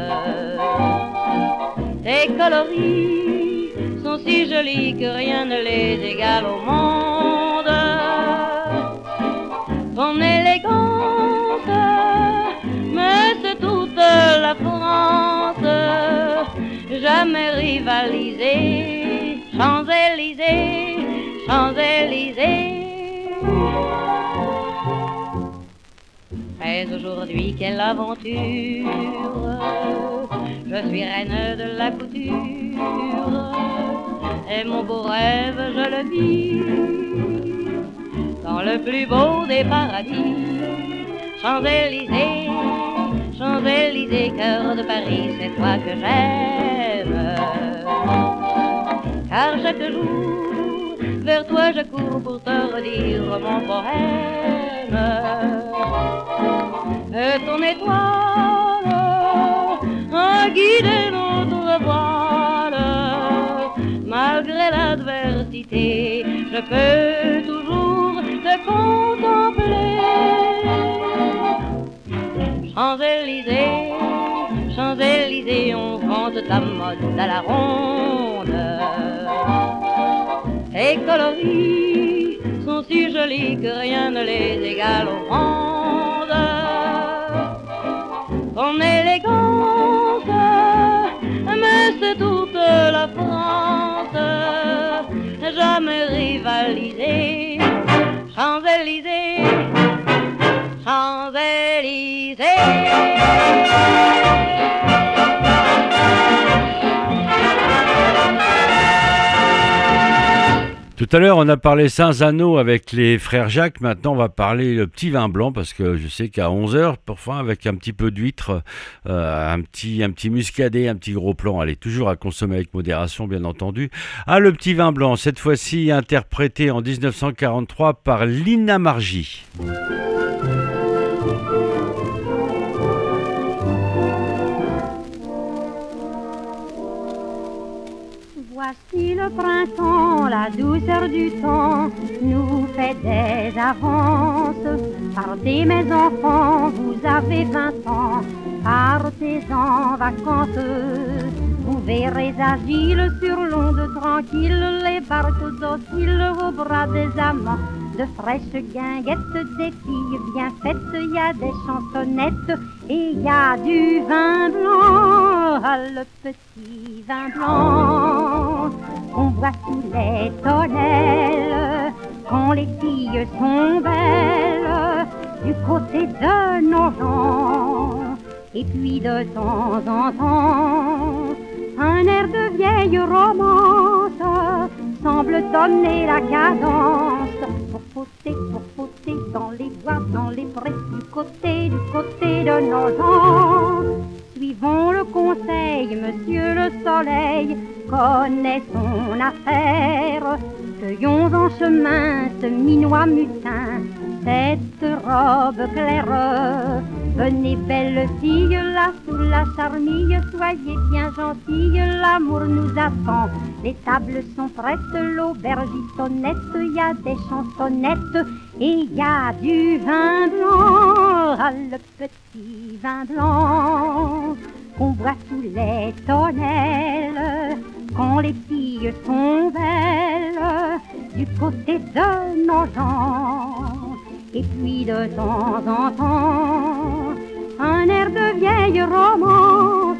Speaker 22: Tes coloris sont si jolis que rien ne les égale au monde. Ton élégance, mais c'est toute la France, jamais rivalisée. Champs-Élysées, Champs-Élysées. Mais aujourd'hui, quelle aventure! Je suis reine de la couture, et mon beau rêve, je le vis dans le plus beau des paradis. Champs-Élysées, Champs-Élysées, cœur de Paris, c'est toi que j'aime. Car chaque jour, vers toi je cours pour te redire mon poème. Et ton étoile a guidé notre voile. Malgré l'adversité, je peux toujours Champs-Élysées, Champs-Élysées, on vante ta mode à la ronde. Tes coloris sont si jolis que rien ne les égale au monde. Ton élégance, mais c'est toute la France,
Speaker 8: jamais rivalisé. Champs-Élysées,
Speaker 2: Tout à l'heure, on a parlé Saint-Zano avec les frères Jacques. Maintenant, on va parler le petit vin blanc parce que je sais qu'à 11h, parfois, avec un petit peu d'huître, euh, un, petit, un petit muscadet, un petit gros plan, allez, toujours à consommer avec modération, bien entendu. Ah, le petit vin blanc, cette fois-ci interprété en 1943 par Lina Margie.
Speaker 17: Voici le printemps, la douceur du temps nous fait des avances. Partez mes enfants, vous avez vingt ans, partez en vacances. Vous verrez agiles sur l'onde tranquille, les barques dociles au bras des amants. De fraîches guinguettes, des filles bien faites, il y a des chansonnettes et il y a du vin blanc, ah, le petit vin blanc qu'on voit sous les tonnelles quand les filles sont belles du côté de nos gens. Et puis de temps en temps, un air de vieille romance semble donner la cadence pour fauter, pour fauter dans les bois, dans les prés, du côté, du côté de nos gens. Suivons le conseil, monsieur le soleil connaît son affaire. Cueillons en chemin ce minois mutin, cette robe claire. Venez belle fille là sous la charmille, soyez bien gentille, l'amour nous attend. Les tables sont prêtes, l'auberge sonnette, il y a des chansonnettes et y a du vin blanc, ah, le petit vin blanc qu'on boit sous les tonnelles quand les filles sont belles du côté de nos gens. Et puis de temps en temps, un air de vieille romance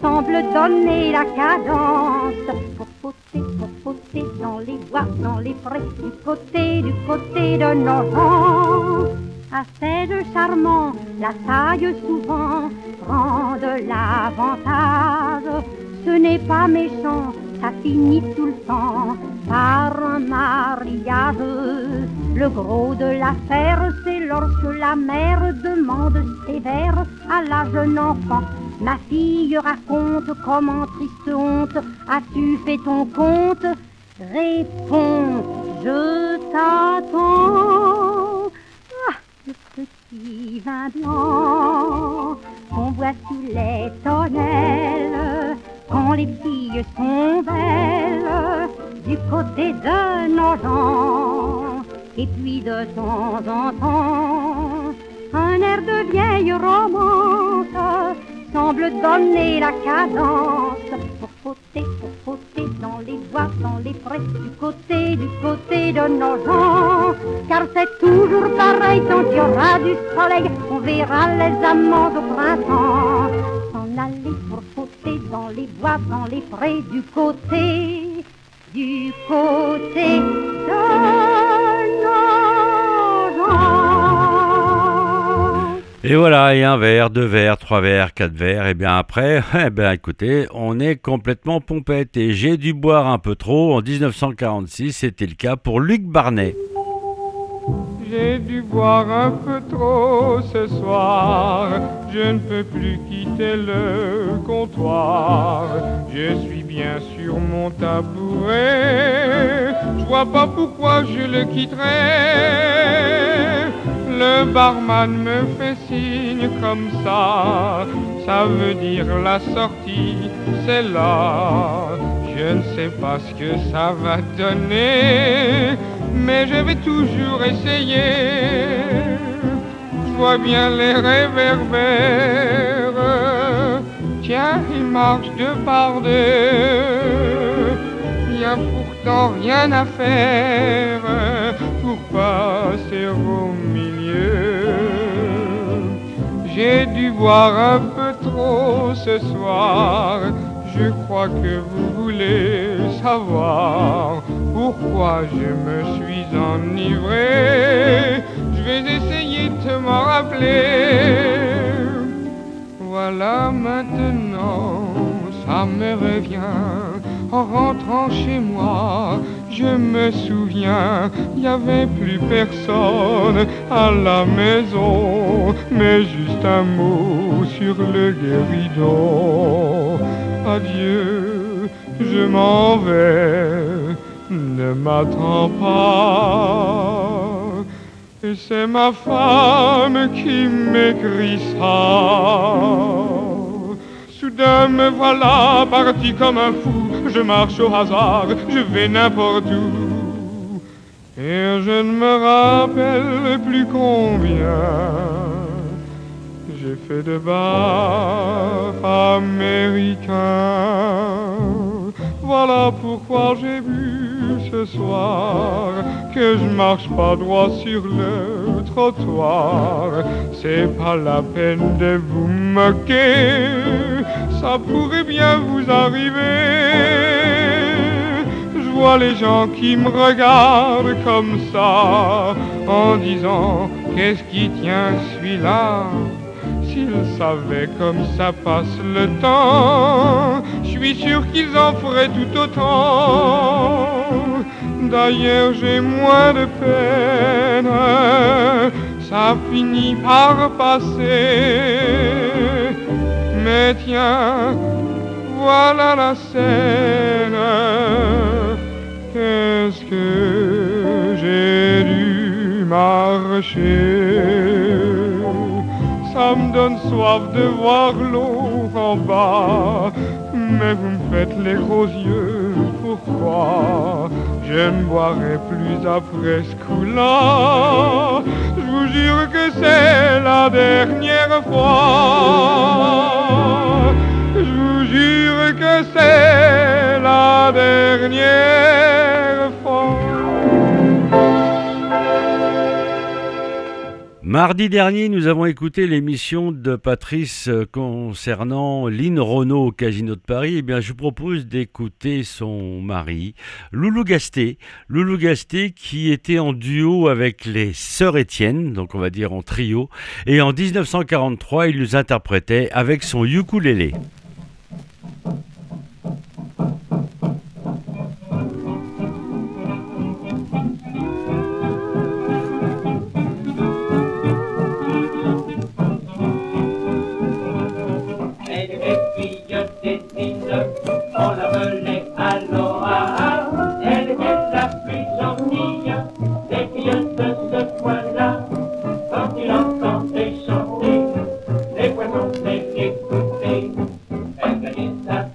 Speaker 17: semble donner la cadence pour fauter, pour fauter dans les bois, dans les prés, du côté, du côté de nos gens. Assez de charmant, la taille souvent prend de l'avantage. Ce n'est pas méchant, ça finit tout le temps par un mariage. Le gros de l'affaire, c'est lorsque la mère demande sévère à la jeune enfant. Ma fille raconte comment triste honte as-tu fait ton compte? Réponds, je t'attends. Petit vin blanc qu'on boit sous les tonnelles quand les filles sont belles du côté de nos gens. Et puis de temps en temps, un air de vieille romance semble donner la cadence pour fauter dans les bois, dans les prés, du côté, du côté de nos gens. Car c'est toujours pareil quand il y aura du soleil, on verra les amants au printemps s'en aller pour fauter dans les bois, dans les prés, du côté, du côté de nos gens.
Speaker 2: Et voilà, et un verre, deux verres, trois verres, quatre verres, et bien après, eh bien écoutez, on est complètement pompette. Et j'ai dû boire un peu trop en 1946, c'était le cas pour Luc Barnet.
Speaker 23: J'ai dû boire un peu trop ce soir, je ne peux plus quitter le comptoir. Je suis bien sur mon tabouret, je vois pas pourquoi je le quitterais. Le barman me fait signe comme ça, ça veut dire la sortie, c'est là. Je ne sais pas ce que ça va donner, mais je vais toujours essayer. Je vois bien les réverbères, tiens, ils marchent deux par deux. Il n'y a pourtant rien à faire pour passer au milieu. J'ai dû boire un peu trop ce soir. Je crois que vous voulez savoir pourquoi je me suis enivré. Je vais essayer de m'en rappeler. Voilà maintenant, ça me revient. En rentrant chez moi, je me souviens, il n'y avait plus personne à la maison, mais juste un mot sur le guéridon. Adieu, je m'en vais, ne m'attends pas. Et c'est ma femme qui m'écrit ça. Soudain me voilà parti comme un fou. Je marche au hasard, je vais n'importe où. Et je ne me rappelle plus combien j'ai fait de bar américain. Voilà pourquoi j'ai vu ce soir que je marche pas droit sur le trottoir. C'est pas la peine de vous moquer, ça pourrait bien vous arriver. Vois les gens qui me regardent comme ça en disant qu'est-ce qui tient celui-là? S'ils savaient comme ça passe le temps, je suis sûr qu'ils en feraient tout autant. D'ailleurs, j'ai moins de peine, ça finit par passer. Mais tiens, voilà la scène. Qu'est-ce que j'ai dû marcher? ça me donne soif de voir l'eau en bas. Mais vous me faites les gros yeux, pourquoi? Je ne boirai plus après ce coup-là. Je vous jure que c'est la dernière fois. Jure que c'est la dernière fois.
Speaker 2: Mardi dernier, nous avons écouté l'émission de Patrice concernant Lynn Renault au Casino de Paris. Eh bien, je vous propose d'écouter son mari, Loulou Gasté. Loulou Gasté qui était en duo avec les Sœurs Étienne, donc on va dire en trio. Et en 1943, il nous interprétait avec son ukulélé.
Speaker 5: Elle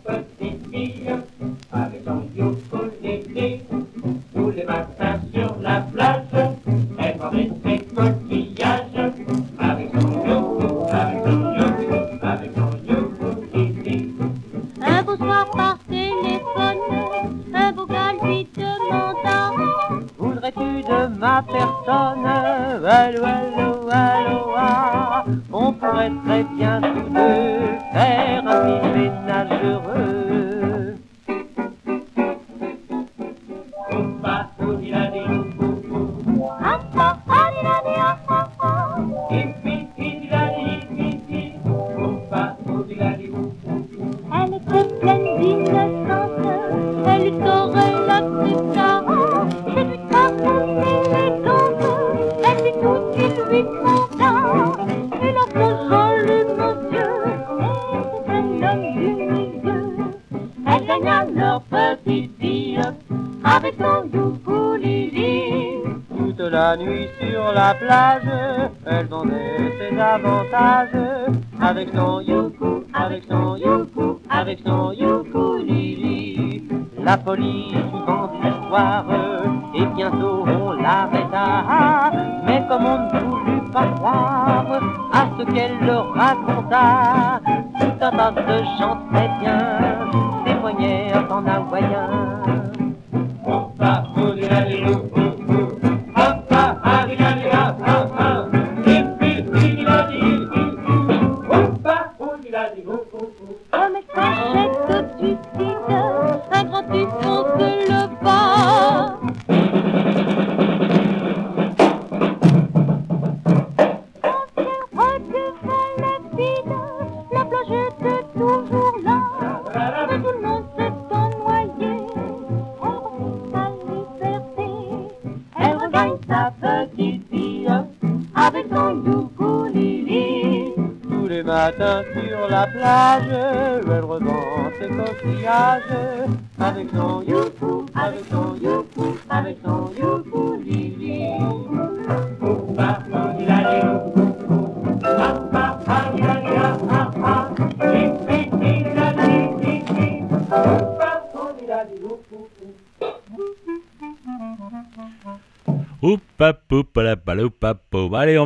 Speaker 24: tout un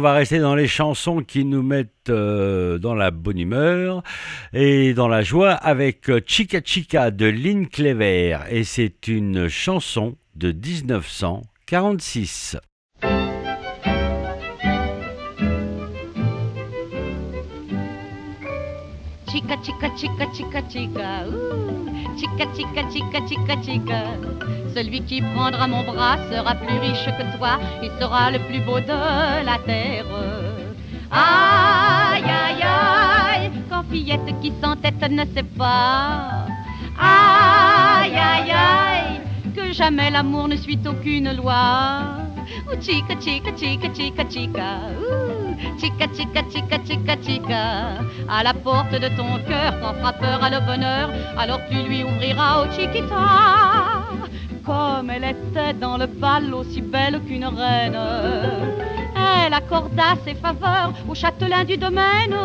Speaker 2: va rester dans les chansons qui nous mettent euh, dans la bonne humeur et dans la joie avec euh, Chica Chica de Lynn Clever. Et c'est une chanson de 1946.
Speaker 25: Chica, chica, chica, chica, chica, ouh. Chica, chica, chica, chica, chica. Celui qui prendra mon bras sera plus riche que toi, il sera le plus beau de la terre. Aïe, aïe, aïe, quand fillette qui s'entête ne sait pas. Aïe, aïe, aïe, que jamais l'amour ne suit aucune loi. Oh, chica, chica, chica, chica, chica, ouh. Chica, chica, chica, chica, chica, à la porte de ton cœur, quand à le bonheur, alors tu lui ouvriras au chiquita. Comme elle était dans le bal aussi belle qu'une reine, elle accorda ses faveurs au châtelain du domaine.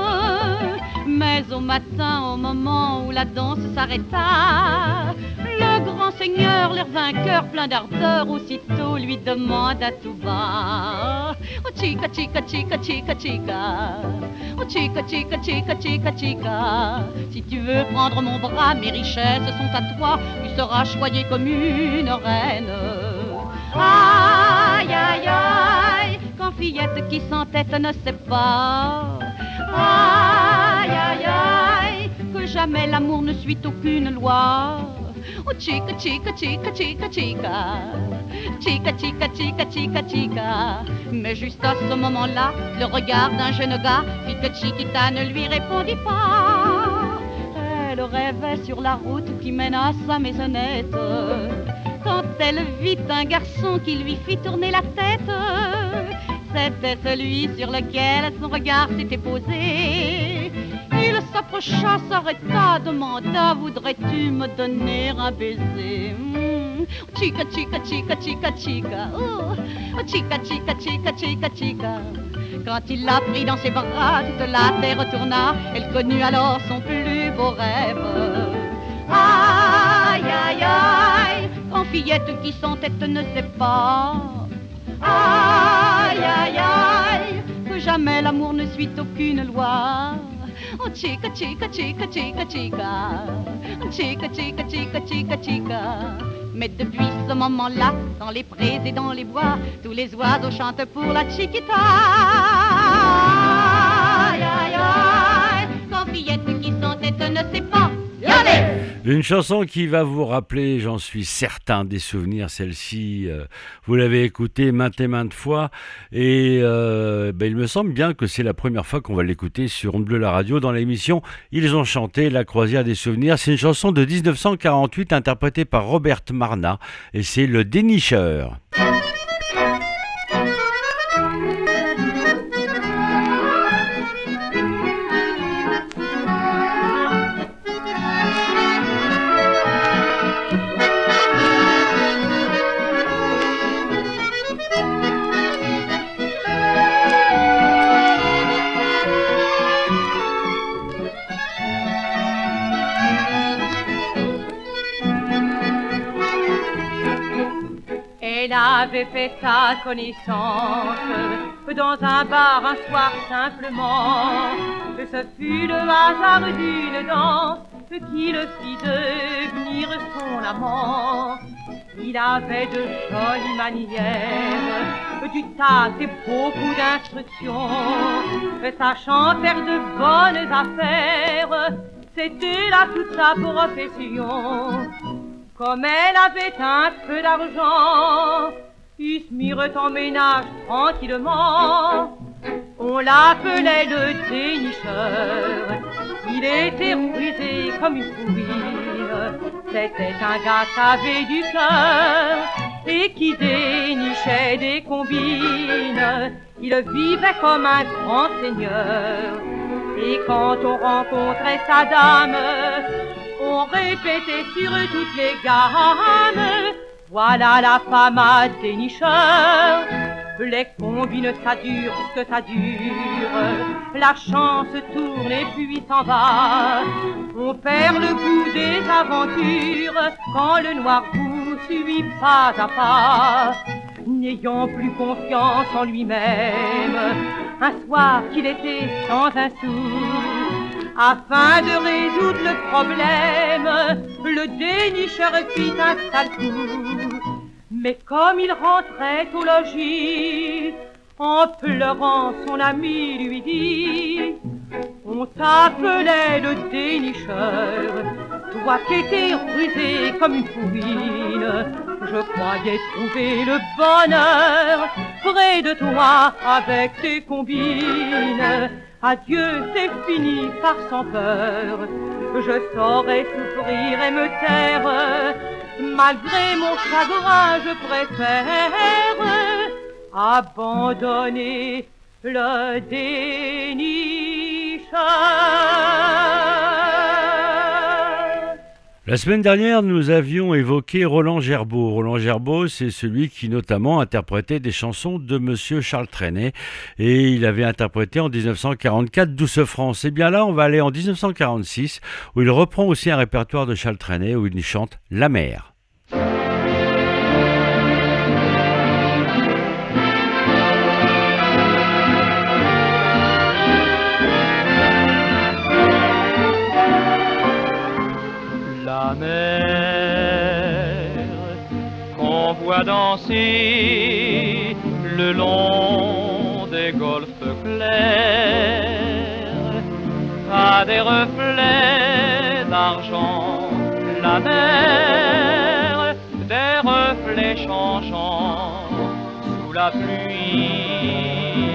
Speaker 25: Mais au matin, au moment où la danse s'arrêta, seigneur, leur vainqueur, plein d'ardeur, aussitôt lui demande à tout bas Oh chica, chica, chica, chica, chica. Oh chica, chica, chica, chica, chica. Si tu veux prendre mon bras, mes richesses sont à toi. Tu seras choyée comme une reine. Aïe, aïe, aïe Quand fillette qui s'entête ne sait pas. Aïe, aïe, aïe Que jamais l'amour ne suit aucune loi Chica, chica, chica, chica, chica Chica, chica, chica, chica, chica Mais juste à ce moment-là, le regard d'un jeune gars fit que Chiquita ne lui répondit pas. Elle rêvait sur la route qui mène à sa maisonnette. Quand elle vit un garçon qui lui fit tourner la tête C'était celui sur lequel son regard s'était posé il s'approcha, s'arrêta, demanda Voudrais-tu me donner un baiser? Hmm. Chica, chica, chica, chica, chica oh. Chica, chica, chica, chica, chica. Quand il l'a pris dans ses bras, toute la terre tourna Elle connut alors son plus beau rêve. Aïe, aïe, aïe Quand fillette qui s'entête ne sait pas. Aïe, aïe, aïe Que jamais l'amour ne suit aucune loi chica, chica, chica, chica, chica Chica, chica, chica, chica, chica Mais depuis ce moment-là, dans les prés et dans les bois Tous les oiseaux chantent pour la chiquita. Aïe, aïe, aïe Quand fillette qui s'entête ne sait pas
Speaker 2: Une chanson qui va vous rappeler, j'en suis certain, des souvenirs. Celle-ci, euh, vous l'avez écoutée maintes et maintes fois. Et euh, ben, il me semble bien que c'est la première fois qu'on va l'écouter sur Onde Bleu la radio dans l'émission. Ils ont chanté La croisière des souvenirs. C'est une chanson de 1948 interprétée par Robert Marna. Et c'est Le Dénicheur.
Speaker 22: Avait fait sa connaissance dans un bar un soir simplement. Ce fut le hasard d'une danse qui le fit devenir son amant. Il avait de jolies manières, du tact et beaucoup d'instruction. Sachant faire de bonnes affaires, c'était là toute sa profession. Comme elle avait un peu d'argent, ils se mirent en ménage tranquillement. On l'appelait le dénicheur, il était brisé comme une poubelle. C'était un gars qui avait du cœur et qui dénichait des combines. Il vivait comme un grand seigneur. Et quand on rencontrait sa dame, on répétait sur toutes les gammes. Voilà la femme à dénicheur. Les combines, ça dure que ça dure. La chance tourne et puis s'en va. On perd le goût des aventures quand le noir vous suit pas à pas. N'ayant plus confiance en lui-même, un soir qu'il était sans un sou, afin de résoudre le problème, le dénicheur fit un sale. Mais comme il rentrait au logis, en pleurant son ami lui dit On t'appelait le dénicheur, toi qui étais rusé comme une pouvine. Je croyais trouver le bonheur près de toi avec tes combines. Adieu, c'est fini, par sans peur. Je saurais souffrir et me taire. Malgré mon chagrin, je préfère abandonner le dénicheur.
Speaker 2: La semaine dernière, nous avions évoqué Roland Gerbeau. Roland Gerbeau, c'est celui qui notamment interprétait des chansons de Monsieur Charles Trenet. Et il avait interprété en 1944 Douce France. Et bien là, on va aller en 1946, où il reprend aussi un répertoire de Charles Trenet, où il chante La mer.
Speaker 26: Voit danser le long des golfes clairs a des reflets d'argent. La mer, des reflets changeants sous la pluie.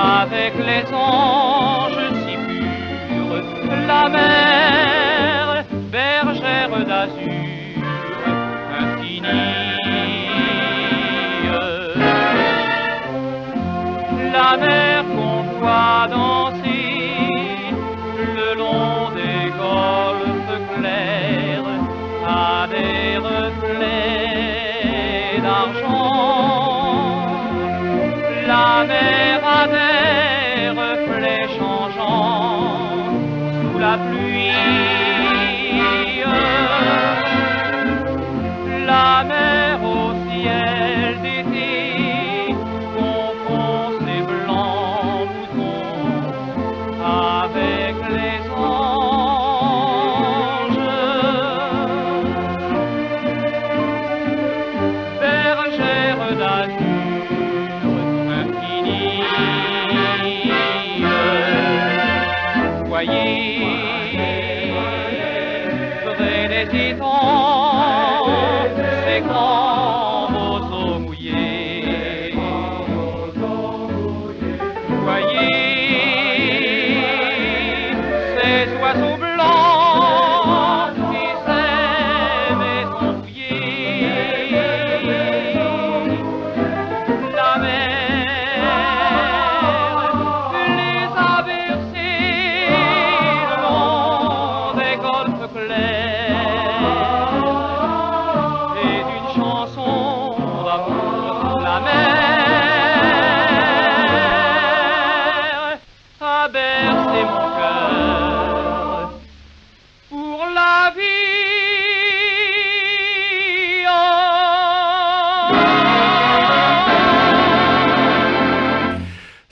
Speaker 26: Avec les anges si purs. La mer, bergère d'azur infinie. La mer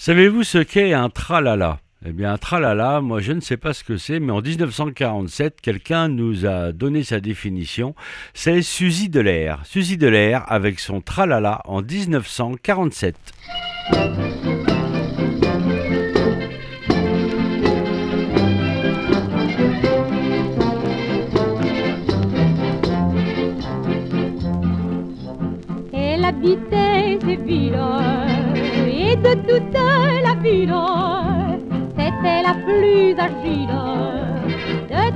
Speaker 2: Savez-vous ce qu'est un tralala? Eh bien, un tralala, moi je ne sais pas ce que c'est, mais en 1947, quelqu'un nous a donné sa définition. C'est Suzy Delair. Suzy Delair avec son tralala en 1947.
Speaker 27: Elle habitait villes la plus agile.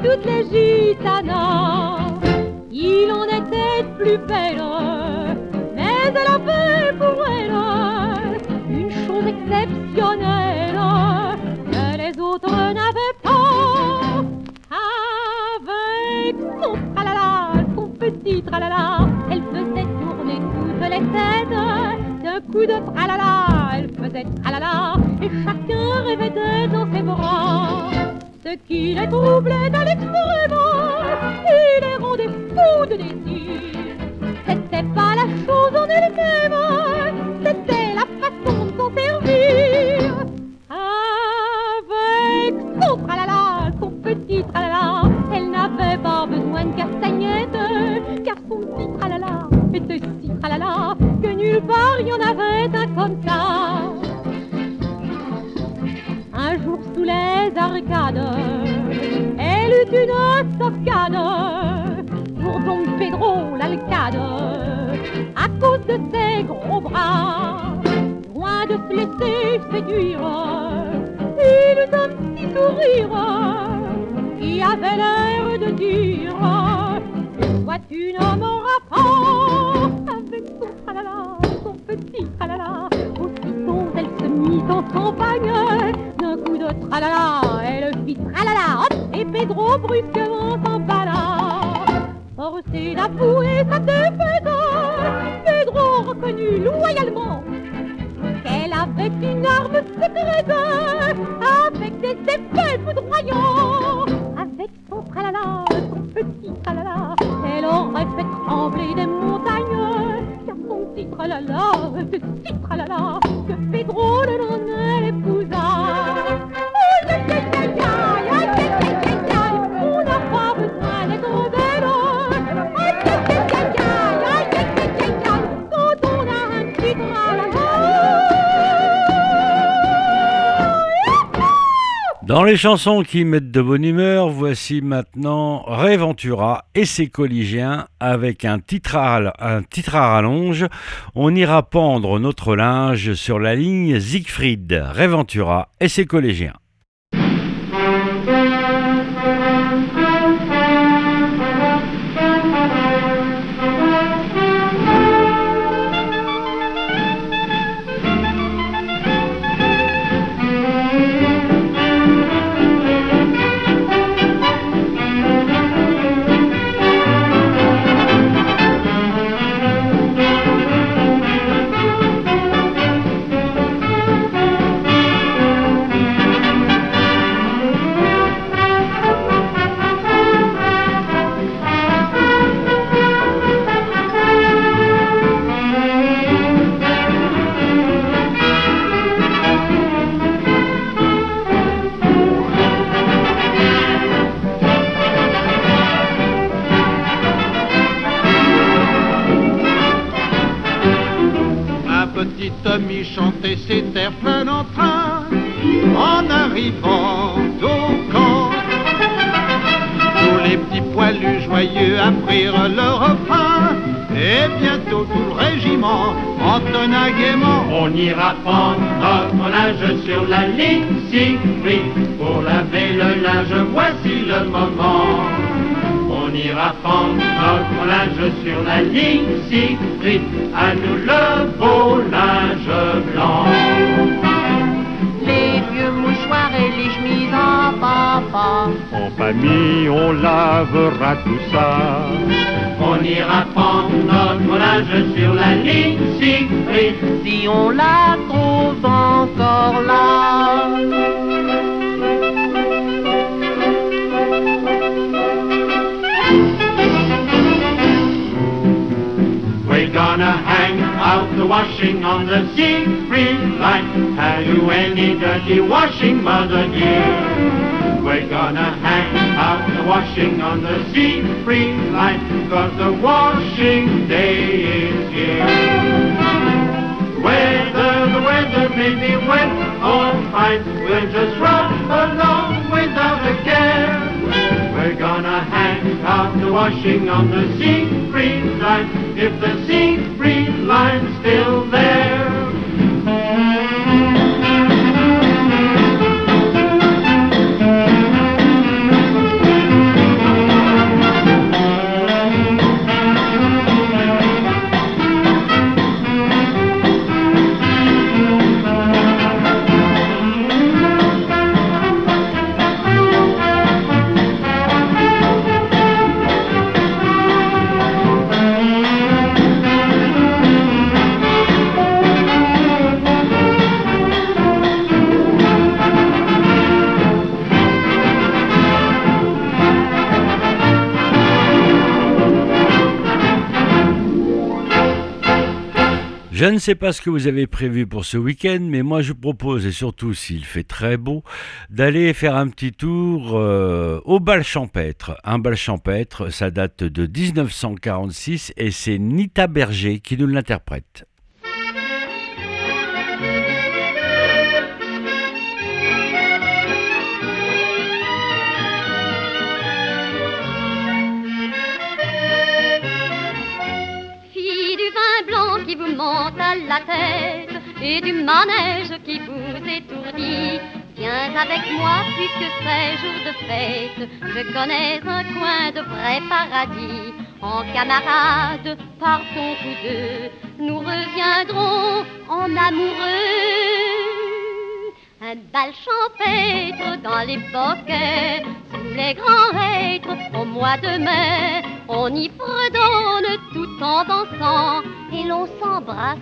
Speaker 27: toutes les gitanas. Il en était plus belle, mais elle avait pour elle une chose exceptionnelle que les autres n'avaient pas. Avec son tralala, son petit tralala, elle faisait tourner toutes les têtes. D'un coup de tralala, tralala, et chacun rêvait dans ses bras. Ce qui les troublait à l'extrême, et les rendait fous de désir. C'était pas la chose en elle-même, c'était la façon de s'en servir. Avec son tralala, son petit tralala, elle n'avait pas besoin de castagnettes, car son petit tralala était si tralala que nulle part il y en avait un comme ça. Un jour sous les arcades, elle eut une stockade pour Don Pedro l'alcade, à cause de ses gros bras, loin de se laisser séduire, il eut un petit sourire. Qui avait l'air de dire Sois une homme en rapport avec son tralala, son petit tralala. Elle se mit en campagne, d'un coup de tralala, elle fit tralala, et Pedro brusquement s'emballa. Forcé d'avouer sa défaite, Pedro reconnut loyalement qu'elle avait une arme secrète avec des effets foudroyants. Avec son tralala, son petit tralala, elle aurait fait trembler des montagnes petit tralala, petit tralala, que Pedro le Lorrain l'épousa.
Speaker 2: Dans les chansons qui mettent de bonne humeur, voici maintenant Réventura et ses collégiens avec un titre à, rallonge. On ira pendre notre linge sur la ligne Siegfried, Réventura et ses collégiens.
Speaker 28: Ligne Siegfried À nous le beau linge blanc
Speaker 25: Les vieux mouchoirs et les chemises en papa.
Speaker 29: En famille, on lavera tout ça.
Speaker 28: On ira prendre notre linge sur la ligne Siegfried
Speaker 25: Si on la
Speaker 28: washing on the sea Siegfried line. Have you any dirty washing, mother dear? We're gonna hang out the washing on the Siegfried line, cause the washing day is here. Whether the weather may be wet or fine, we'll just run along without a care. We're gonna hang out the washing on the sea Siegfried line, if the Siegfried line's still
Speaker 2: Je ne sais pas ce que vous avez prévu pour ce week-end, mais moi je vous propose, et surtout s'il fait très beau, d'aller faire un petit tour euh, au bal champêtre. Un bal champêtre, ça date de 1946 et c'est Nita Berger qui nous l'interprète.
Speaker 30: La tête et du manège qui vous étourdit. Viens avec moi puisque c'est jour de fête. Je connais un coin de vrai paradis. En camarades, partons tous deux. Nous reviendrons en amoureux. Un bal champêtre dans les bosquets, sous les grands hêtres, au mois de mai, on y tout en dansant, et l'on s'embrasse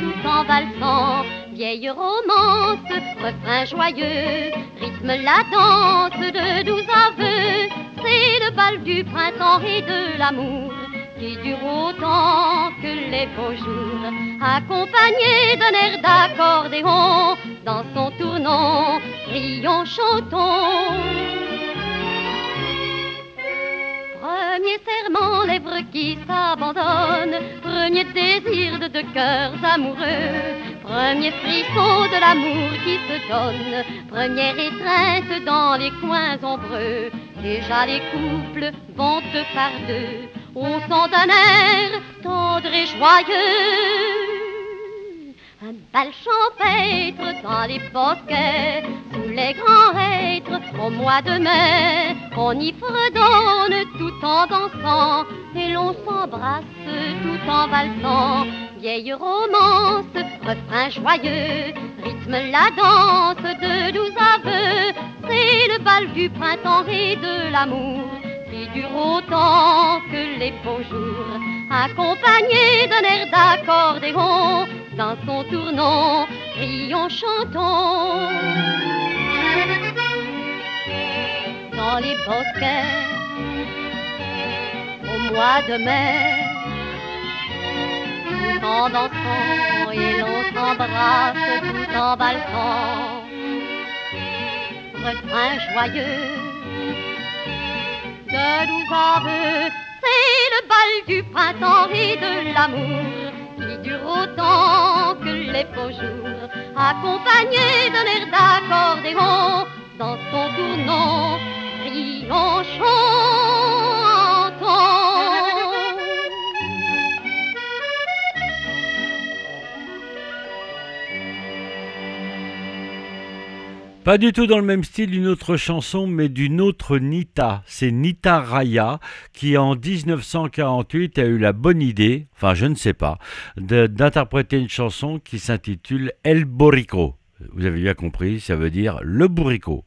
Speaker 30: tout en valsant. Vieille romance, refrain joyeux, rythme la danse de douze aveux, c'est le bal du printemps et de l'amour qui dure autant que les beaux jours, accompagné d'un air d'accordéon, dans son tournant, rions, chantons. Premier serment, lèvres qui s'abandonnent, premier désir de deux cœurs amoureux, premier frisson de l'amour qui se donne, première étreinte dans les coins ombreux, déjà les couples vont deux par deux, au son d'un air tendre et joyeux. Un bal champêtre dans les bosquets, sous les grands hêtres, au mois de mai, on y fredonne tout en dansant, et l'on s'embrasse tout en valsant. Vieille romance, refrain joyeux, rythme la danse de douze aveux, c'est le bal du printemps et de l'amour autant que les beaux jours, accompagné d'un air d'accordéon, dans son tournant, rions, chantons. Dans les bosquets, au mois de mai, tout en dansant et l'on s'embrasse tout en valsant. Refrain joyeux de douze c'est le bal du printemps et de l'amour qui dure autant que les beaux jours, accompagné d'un air d'accordéon, dans son tournant, rions, chantons.
Speaker 2: Pas du tout dans le même style d'une autre chanson, mais d'une autre Nita. C'est Nita Raya qui, en 1948, a eu la bonne idée, enfin je ne sais pas, d'interpréter une chanson qui s'intitule El Borico. Vous avez bien compris, ça veut dire le bourricot.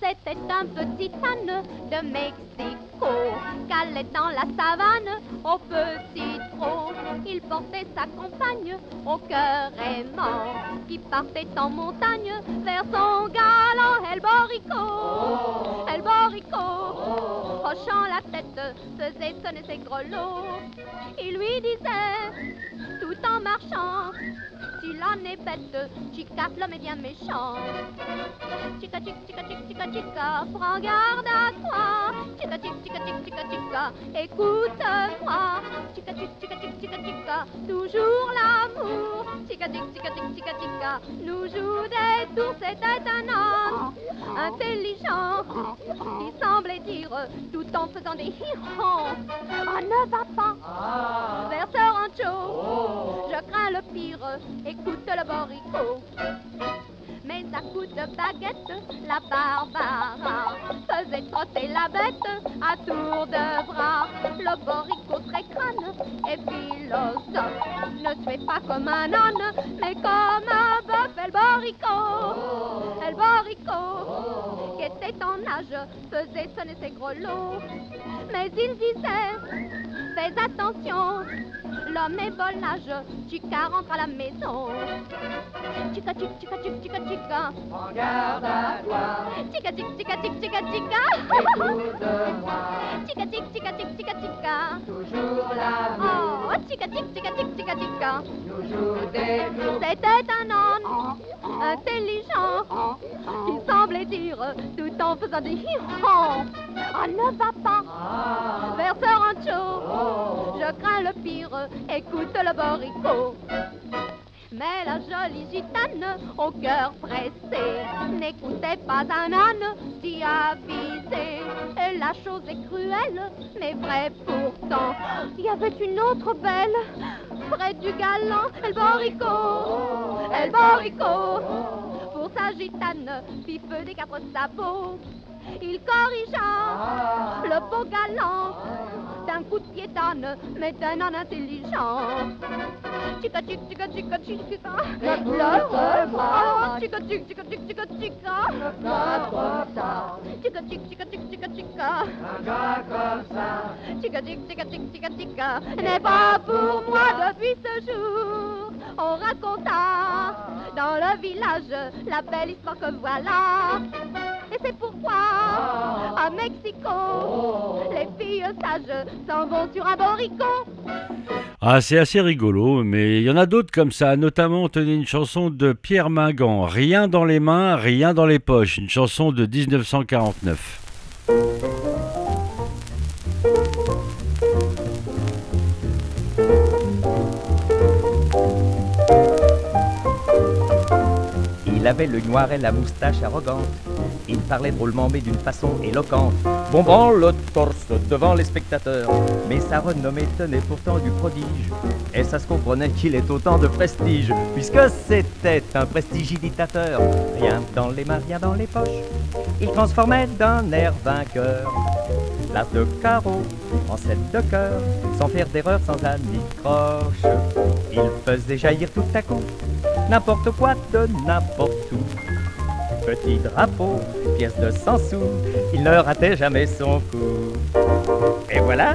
Speaker 18: C'était un petit âne de Qu'allait dans la savane au petit trot. Il portait sa compagne au cœur aimant qui partait en montagne vers son galant El Borico. El Borico, hochant la tête, faisait sonner ses grelots. Il lui disait, tout en marchant, si l'âne est bête, chica, l'homme est bien méchant. Chica, chica, chica, chica, chica, chica, prends garde à toi. Chica, chica, chica, chica, chica, écoute-moi. Chica, chica, chica, chica, chica, chica, toujours l'amour. Chica, chica, chica, chica, chica, chica, nous joue des tours, c'était un homme intelligent qui semblait dire tout en faisant des hirons. Oh, ne va pas vers ce rancho, je crains le pire, écoute le borico. Mais à coups de baguette, la Barbara faisait trotter la bête à tour de bras. Le boricot très crâne et philosophe ne se fait pas comme un âne, mais comme un bœuf. El boricot, El boricot, qui était en âge, faisait sonner ses grelots. Mais il disait, fais attention, l'homme est âge, Chica rentre à la maison. Chica, chica, chica, chica, chica.
Speaker 4: Prends garde à toi.
Speaker 18: Chica, chica, chica, chica, chica, chica.
Speaker 4: Écoute-moi.
Speaker 18: Chica, chica, chica, chica, chica, chica.
Speaker 4: Toujours l'amour.
Speaker 18: Oh, chica, chica, chica, chica, chica, chica.
Speaker 4: Nous joue des tours.
Speaker 18: C'était un âne intelligent qui semblait dire tout en faisant des hi-hons. Oh, ne va pas vers ce rancho. Je crains le pire. Écoute le boricot. Mais la jolie gitane, au cœur pressé, n'écoutait pas un âne si avisé. Et la chose est cruelle, mais vraie pourtant. Il y avait une autre belle, près du galant, El Borico, El Borico. Pour sa gitane, fit feu des quatre sabots. Il corrigea le beau galant d'un coup de pied d'âne, mais d'un âne intelligent. Chica, chica, chica, chica, chica,
Speaker 4: pleure pas.
Speaker 18: Chica, chica, chica, chica, chica,
Speaker 4: tard.
Speaker 18: Chica, chica, chica, chica, chica, chica.
Speaker 4: Un gars comme ça.
Speaker 18: Chica, chica, chica, chica, chica. N'est pas pour moi depuis ce jour. On raconta dans le village la belle histoire que voilà. Et c'est pourquoi à Mexico, les filles sages s'en vont sur.
Speaker 2: Ah, c'est assez rigolo, mais il y en a d'autres comme ça, notamment, tenez, une chanson de Pierre Mingan, Rien dans les mains, rien dans les poches, une chanson de 1949.
Speaker 31: Il avait le noir et la moustache arrogante. Il parlait drôlement mais d'une façon éloquente, bombant le torse devant les spectateurs. Mais sa renommée tenait pourtant du prodige. Et ça se comprenait qu'il ait autant de prestige, puisque c'était un prestidigitateur. Rien dans les mains, rien dans les poches. Il transformait d'un air vainqueur l'as de carreau en sept de cœur, sans faire d'erreur, sans anicroche. Il faisait jaillir tout à coup n'importe quoi de n'importe où. Petit drapeau, pièce de 100 sous, il ne ratait jamais son coup. Et voilà,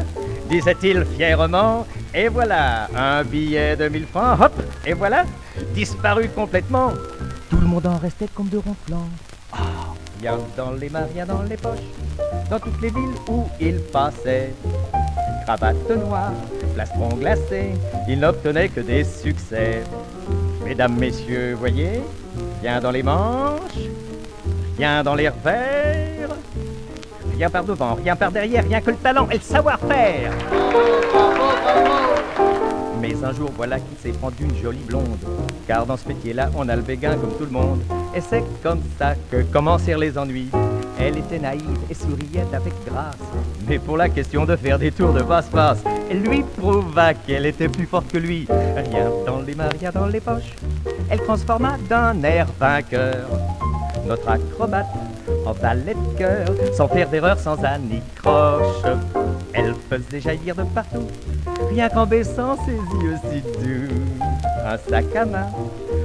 Speaker 31: disait-il fièrement, et voilà, un billet de 1000 francs, hop, et voilà, disparu complètement. Tout le monde en restait comme de ronflant. Ah, rien dans les mains, rien dans les poches, dans toutes les villes où il passait. Cravate noire, plastron glacé, il n'obtenait que des succès. Mesdames, messieurs, voyez, rien dans les manches, rien dans les revers, rien par devant, rien par derrière, rien que le talent et le savoir-faire. Mais un jour, voilà qu'il s'est pendu une jolie blonde, car dans ce métier-là, on a le béguin comme tout le monde. Et c'est comme ça que commencèrent les ennuis. Elle était naïve et souriait avec grâce. Mais pour la question de faire des tours de passe-passe, elle lui prouva qu'elle était plus forte que lui. Rien dans les mains, rien dans les poches. Elle transforma d'un air vainqueur notre acrobate en valet de cœur, sans faire d'erreur, sans anicroche. Elle faisait jaillir de partout, rien qu'en baissant ses yeux si doux. Un sac à main,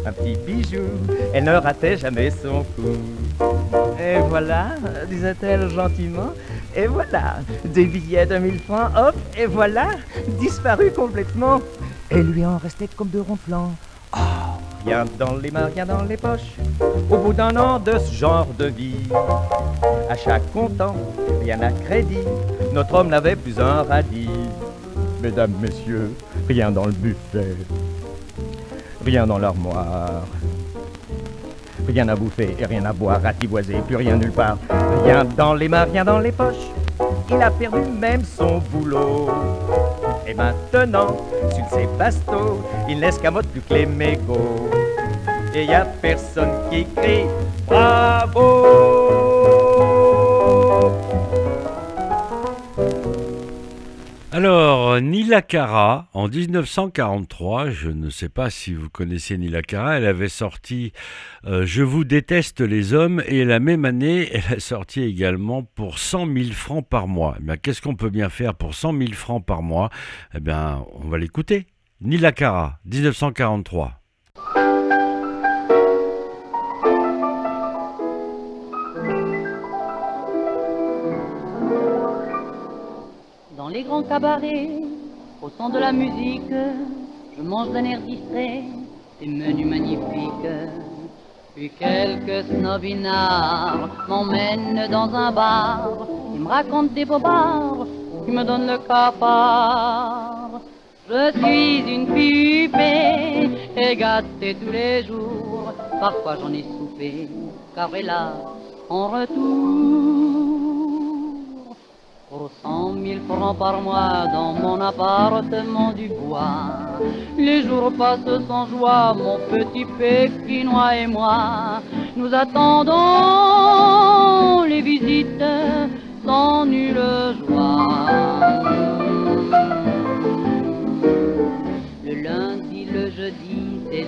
Speaker 31: un petit bijou, elle ne ratait jamais son coup. Et voilà, disait-elle gentiment, et voilà, des billets de mille francs, hop, et voilà, disparu complètement. Et lui en restait comme de ronflants. Ah, rien dans les mains, rien dans les poches. Au bout d'un an de ce genre de vie, à chaque comptant, rien à crédit, notre homme n'avait plus un radis. Mesdames, messieurs, rien dans le buffet, rien dans l'armoire. Rien à bouffer et rien à boire, ratiboisé, plus rien nulle part. Rien dans les mains, rien dans les poches. Il a perdu même son boulot. Et maintenant, sur ses bastos, il n'escamote plus que les mégots. Et y a personne qui crie bravo.
Speaker 2: Alors, Nila Cara, en 1943, je ne sais pas si vous connaissez Nila Cara, elle avait sorti euh, Je vous déteste les hommes et la même année, elle a sorti également pour 100 000 francs par mois. Eh qu'est-ce qu'on peut bien faire pour 100 000 francs par mois? Eh bien, on va l'écouter. Nila Cara, 1943.
Speaker 10: Les grands cabarets, au son de la musique, je mange d'un air distrait des menus magnifiques. Puis quelques snobinards m'emmènent dans un bar, ils me racontent des bobards qui me donnent le cafard. Je suis une fille huppée et gâtée tous les jours, parfois j'en ai soupé, car hélas, en retour. Pour cent mille francs par mois dans mon appartement du bois, les jours passent sans joie, mon petit pékinois et moi. Nous attendons les visites sans nulle joie.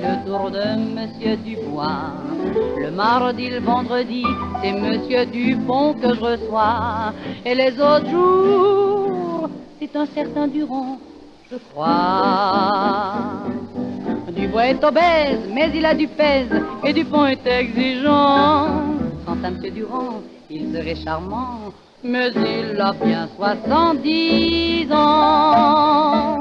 Speaker 10: Le tour de Monsieur Dubois. Le mardi, le vendredi, c'est Monsieur Dupont que je reçois. Et les autres jours, c'est un certain Durand, je crois. Dubois est obèse, mais il a du pèse, et Dupont est exigeant. Quant à Monsieur Durand, il serait charmant, mais il a bien 70 ans.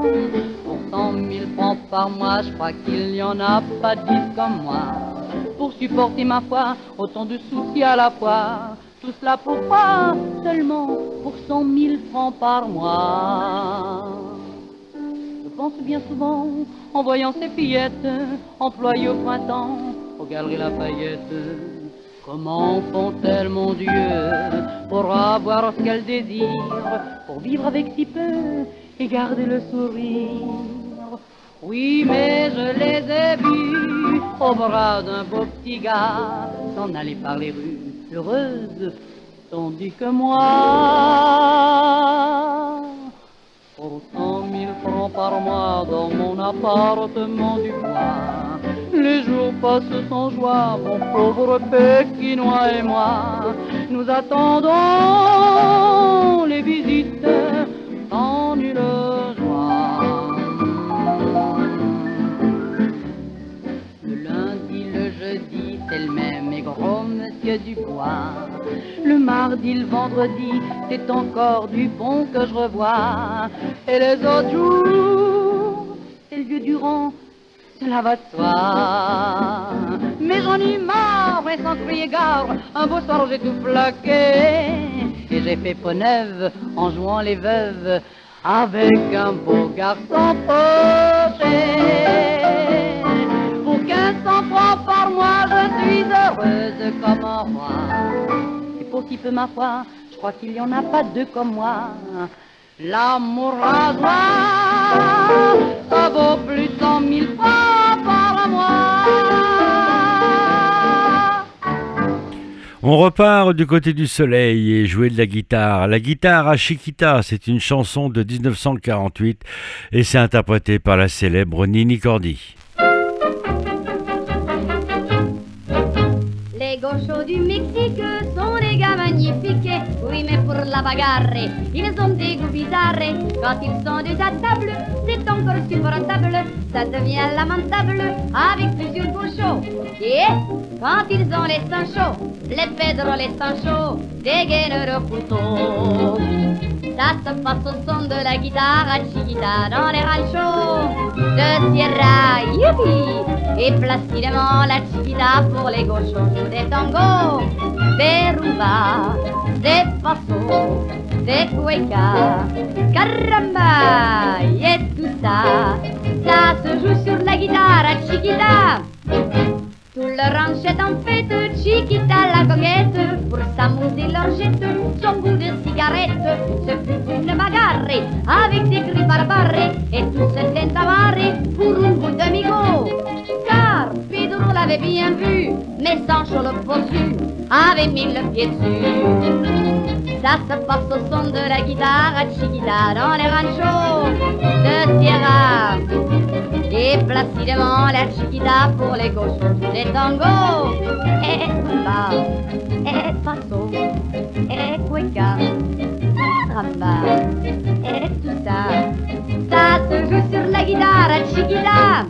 Speaker 10: Cent mille francs par mois, je crois qu'il n'y en a pas dix comme moi pour supporter ma foi, autant de soucis à la fois. Tout cela pourquoi Seulement pour cent mille francs par mois. Je pense bien souvent, en voyant ces fillettes, employées au printemps, aux galeries Lafayette. Comment font-elles, mon Dieu, pour avoir ce qu'elles désirent, pour vivre avec si peu et garder le sourire? Oui, mais je les ai vus au bras d'un beau petit gars. S'en aller par les rues heureuses, tandis que moi, pour cent mille francs par mois dans mon appartement du bois, les jours passent sans joie, mon pauvre pékinois et moi, nous attendons les visites sans nulle joie. c'est le même et gros monsieur Dubois. Le mardi, le vendredi, c'est encore du bon que je revois. Et les autres jours, c'est le vieux Durand, cela va de soi. Mais j'en ai marre, et sans crier gare, un beau soir j'ai tout plaqué. Et j'ai fait peau neuve en jouant les veuves avec un beau garçon poché. Pour 1500 francs par mois, je suis heureuse comme un roi. Et pour qui peut ma foi, je crois qu'il n'y en a pas deux comme moi. L'amour à joie, ça vaut plus cent mille francs par mois.
Speaker 2: On repart du côté du soleil et jouer de la guitare. La guitare à Chiquita, c'est une chanson de 1948 et c'est interprété par la célèbre Nini Cordy.
Speaker 30: Les gauchos du Mexique sont des gars magnifiques. Oui, mais pour la bagarre, ils ont des goûts bizarres. Quand ils sont déjà à c'est encore supportable. Ça devient lamentable avec plusieurs gauchos. Et quand ils ont les seins chauds, les Pedro, les seins chauds, dégainent le couteau. Ça se passe au son de la guitare à Chiquita dans les ranchos de Sierra, youpi! Et placidement la Chiquita pour les gauchos des tangos, des rumba, des pasos, des cuecas, caramba, et tout ça, ça se joue sur la guitare à Chiquita. Tout le ranch est en fête, Chiquita la coquette, pour s'amuser leur jette son goût de cigarette. Ce fut une bagarre avec des cris barbares, et tout se tentamare pour un bout de migot. Car Pedro l'avait bien vu, mais Sancho le bossu avait mis le pied dessus. Ça se passe au son de la guitare Chiquita dans les ranchos de Sierra. Et placidement la Chiquita pour les gauches des tangos. Et rumba, et paso, et cueca, ramba, et tout ça. Ça se joue sur la guitare Chiquita.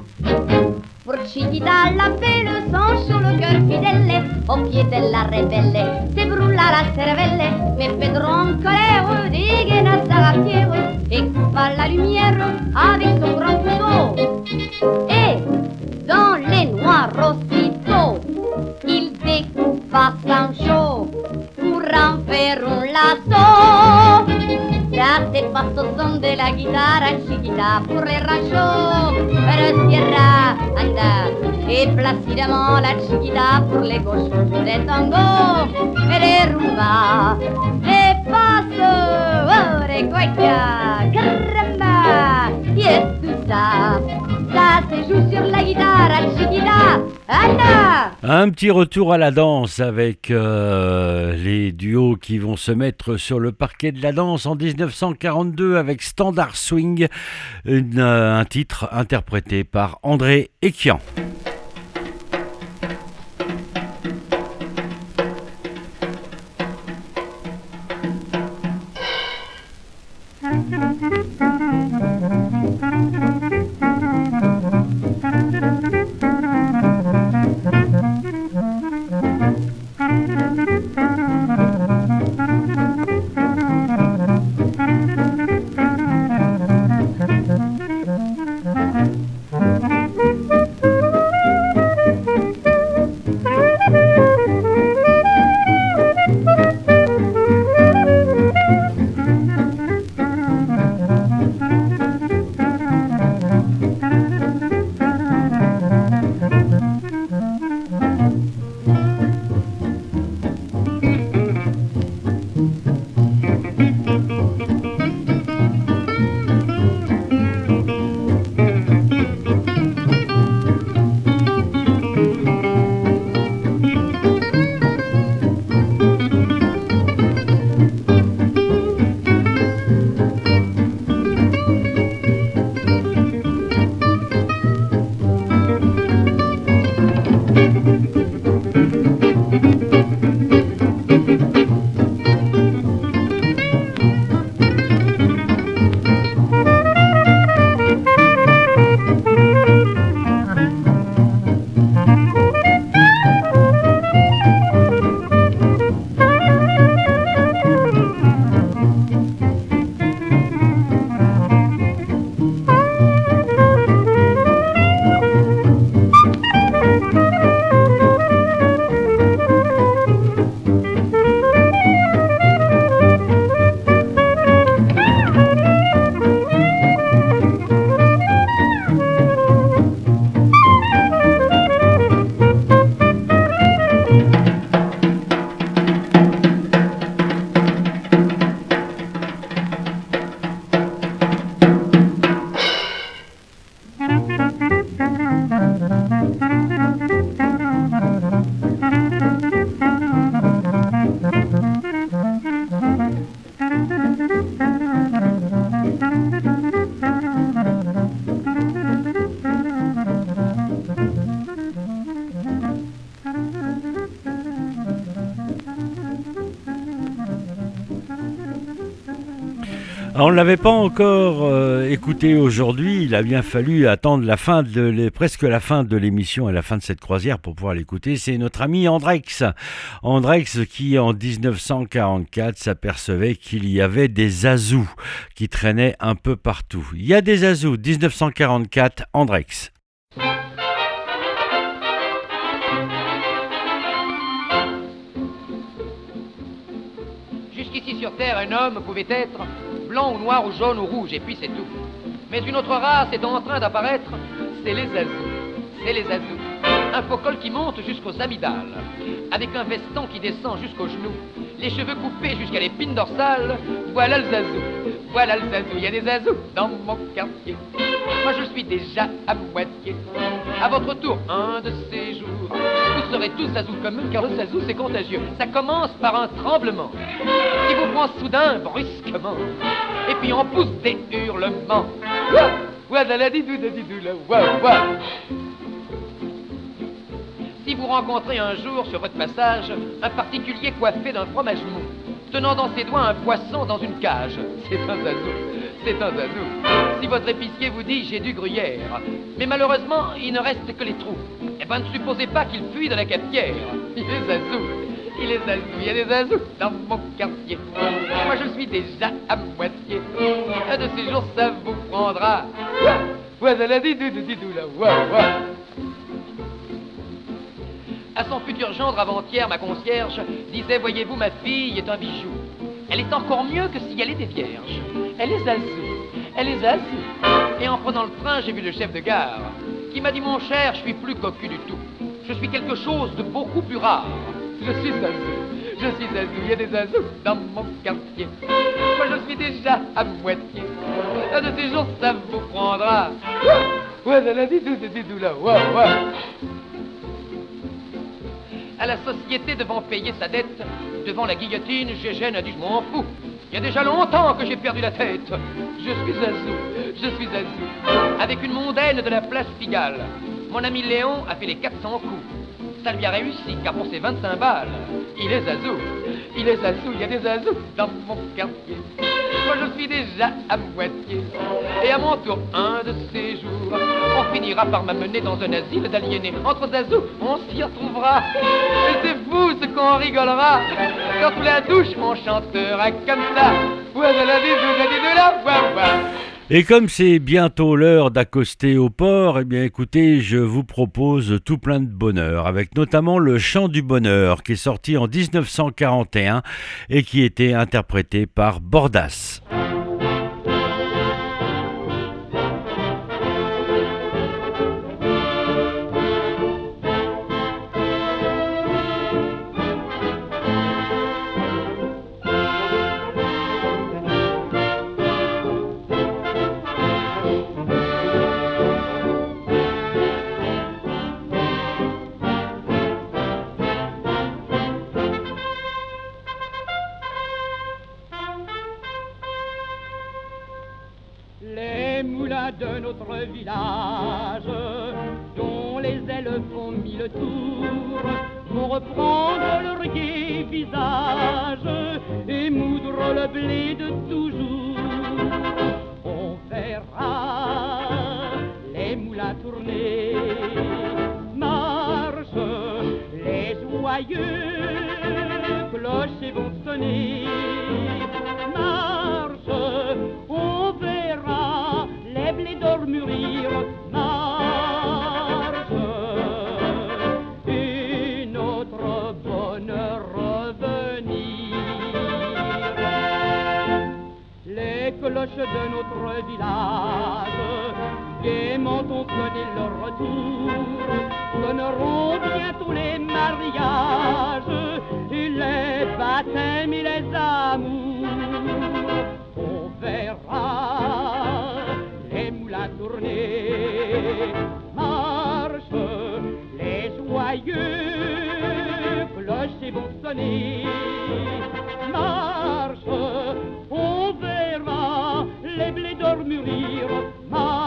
Speaker 30: Pour Chiquita la belle son le cœur fidèle. Au pied della rebelle Se brulla la cervelle Mais Pedro en colère Dégaine à sa rapière. Et coupa la lumière Avec son grand couteau. Et dans les noirs aussitôt Il découpa Sancho Pour en faire un lasso Passe au son de la guitare chiquita pour les ranchos de Sierra anda et placidement la chiquita pour les gauchos des tangos et les rumba passo oh les cueca caramba yes tout ça ça se joue sur la guitare chiquita anda
Speaker 2: Un petit retour à la danse avec euh, les duos qui vont se mettre sur le parquet de la danse en 1942 avec Standard Swing, euh, un titre interprété par André Ekian. Ne l'avait pas encore euh, écouté aujourd'hui. Il a bien fallu attendre la fin de presque la fin de l'émission et la fin de cette croisière pour pouvoir l'écouter. C'est notre ami Andrex. Andrex qui, en 1944, s'apercevait qu'il y avait des azous qui traînaient un peu partout. Il y a des azous. 1944, Andrex.
Speaker 32: Jusqu'ici sur Terre, un homme pouvait être blanc ou noir ou jaune ou rouge, et puis c'est tout. Mais une autre race est en train d'apparaître, c'est les azous. C'est les azous. Un faux col qui monte jusqu'aux amygdales, avec un veston qui descend jusqu'aux genoux, les cheveux coupés jusqu'à l'épine dorsale, voilà le zazou. Voilà le zazou, il y a des zazous dans mon quartier. Moi je suis déjà à moitié. À votre tour, un de ces jours, vous serez tous zazous comme eux, car le zazou c'est contagieux. Ça commence par un tremblement qui vous prend soudain brusquement. Et puis on pousse des hurlements. Si vous rencontrez un jour sur votre passage un particulier coiffé d'un fromage mou, tenant dans ses doigts un poisson dans une cage, c'est un zazou, c'est un zazou. Si votre épicier vous dit j'ai du gruyère, mais malheureusement il ne reste que les trous, eh ben ne supposez pas qu'il fuit de la cafetière. Il est zazou, il est zazou, il y a des zazous dans mon quartier. Moi je suis déjà à moitié. Un de ces jours ça vous prendra. La didou, didou, la. À son futur gendre avant-hier, ma concierge disait Voyez-vous, ma fille est un bijou. Elle est encore mieux que si elle était vierge. Elle est zazou, elle est zazou. Et en prenant le train, j'ai vu le chef de gare qui m'a dit Mon cher, je suis plus cocu du tout. Je suis quelque chose de beaucoup plus rare. Je suis zazou, je suis zazou, il y a des zazous dans mon quartier. Moi, je suis déjà à moitié. Un de ces jours, ça vous prendra. Ouais, la la didou, didou, là, ouais, ouais à la société devant payer sa dette. Devant la guillotine, Gégène a dit je m'en fous. Il y a déjà longtemps que j'ai perdu la tête. Je suis Zazou, je suis Zazou. Avec une mondaine de la place Pigalle, mon ami Léon a fait les 400 coups. Ça a réussi, car pour ses 25 balles, il est Zazou. Il est Zazou, il y a des Zazous dans mon quartier. Moi je suis déjà à moitié. Et à mon tour, un de ces jours, on finira par m'amener dans un asile d'aliénés. Entre Zazou, on s'y retrouvera. Et c'est fou ce qu'on rigolera. Quand sous la douche, on chantera comme ça. Ouais, de la vie, de la ouais.
Speaker 2: Et comme c'est bientôt l'heure d'accoster au port, eh bien écoutez, je vous propose tout plein de bonheur, avec notamment le chant du bonheur qui est sorti en 1941 et qui était interprété par Bordas.
Speaker 6: De notre village, dont les ailes font mille tours, vont reprendre leur gai visage et moudre le blé de toujours. On verra les moulins tourner, marche les joyeux clochers vont sonner, marche, mûrir, marche, et notre bonheur revenir. Les cloches de notre village, gaiement on connaît leur retour, sonneront bientôt les mariages, et les baptêmes et les amours. On verra marche les joyeux clochers vont sonner, marche, on verra les blés d'or mûrir, marche,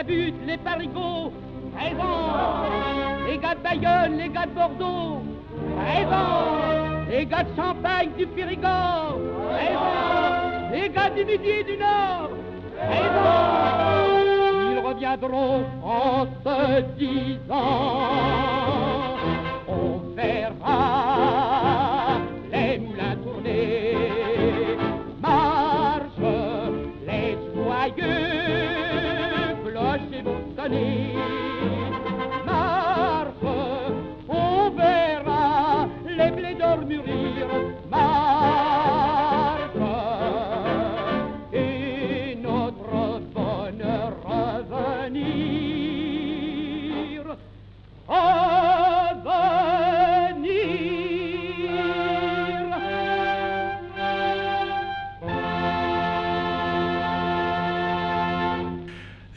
Speaker 6: la butte, les parigots, présents. Les gars de Bayonne, les gars de Bordeaux, présents. Les gars de Champagne, du Périgord, présents. Les gars du Midi et du Nord, présents. Ils reviendront en se disant, on verra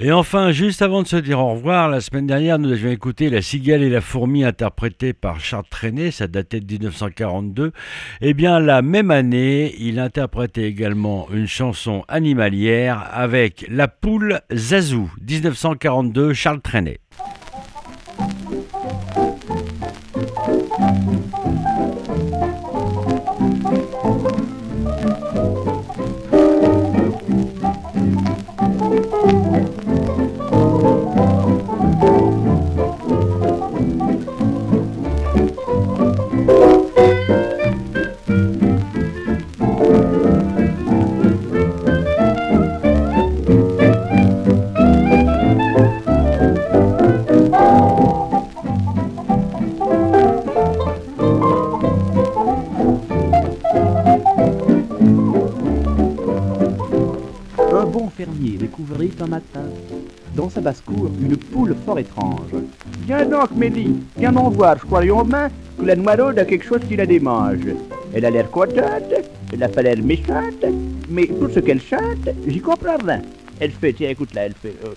Speaker 2: Et enfin, juste avant de se dire au revoir, la semaine dernière, nous avions écouté La cigale et la fourmi interprétée par Charles Trenet, ça datait de 1942. Eh bien, la même année, il interprétait également une chanson animalière avec La poule Zazou, 1942, Charles Trenet.
Speaker 33: Mélie, viens m'en voir, je crois main que la noiraude a quelque chose qui la démange. Elle a l'air contente, elle n'a pas l'air méchante, mais tout ce qu'elle chante, j'y comprends rien. Elle fait, tiens, écoute-la, elle fait... euh,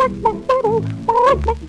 Speaker 33: Oh, my God.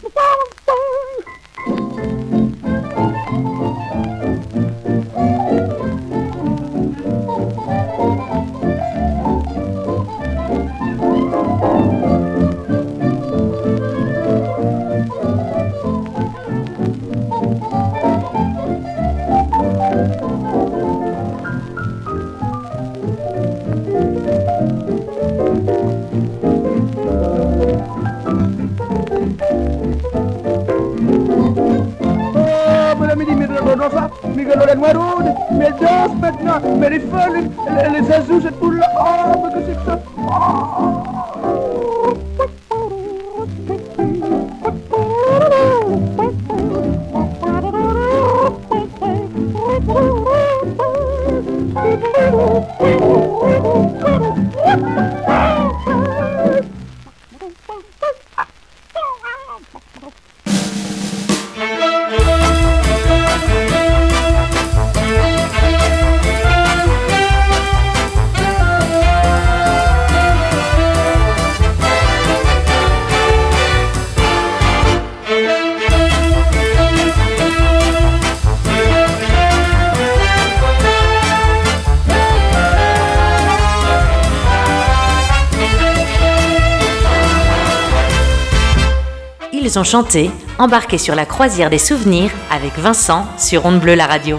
Speaker 34: Ils ont chanté, embarqué sur la croisière des souvenirs avec Vincent sur Onde Bleue la radio.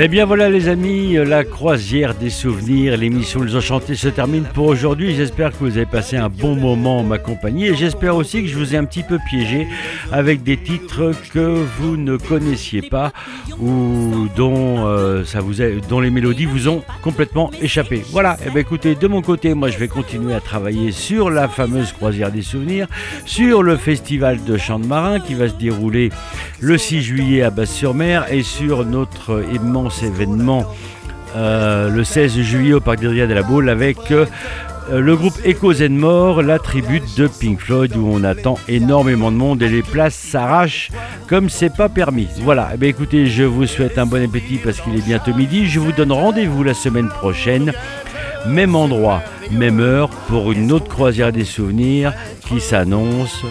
Speaker 2: Eh bien voilà les amis, la croisière des souvenirs, l'émission Les Enchantés se termine pour aujourd'hui. J'espère que vous avez passé un bon moment en ma compagnie. Et j'espère aussi que je vous ai un petit peu piégé avec des titres que vous ne connaissiez pas ou dont, euh, dont les mélodies vous ont complètement échappé. Voilà, et bien écoutez, de mon côté, moi je vais continuer à travailler sur la fameuse croisière des souvenirs, sur le festival de chant de marin qui va se dérouler le 6 juillet à Basse-sur-Mer et sur notre immense événement euh, le 16 juillet au Parc des Dryades à la Baule avec euh, le groupe Echoes and More, la tribute de Pink Floyd où on attend énormément de monde et les places s'arrachent comme c'est pas permis. Voilà, eh bien, écoutez, je vous souhaite un bon appétit parce qu'il est bientôt midi. Je vous donne rendez-vous la semaine prochaine, même endroit, même heure pour une autre croisière des souvenirs qui s'annonce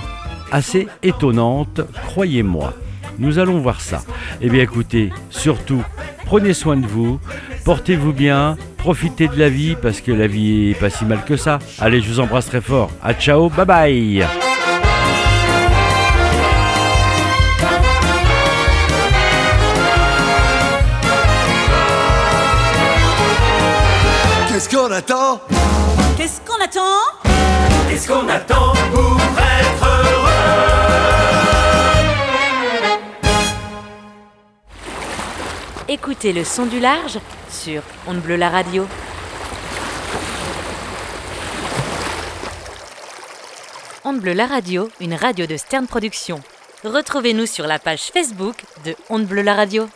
Speaker 2: assez étonnante, croyez-moi. Nous allons voir ça. Eh bien écoutez, surtout, prenez soin de vous, portez-vous bien, profitez de la vie parce que la vie est pas si mal que ça. Allez, je vous embrasse très fort. À ciao, bye bye.
Speaker 35: Qu'est-ce qu'on attend?
Speaker 36: Qu'est-ce qu'on attend? Qu'est-ce qu'on attend
Speaker 34: Écoutez le son du large sur Onde Bleu la radio. Onde Bleu la radio, une radio de Stern Productions. Retrouvez-nous sur la page Facebook de Onde la radio.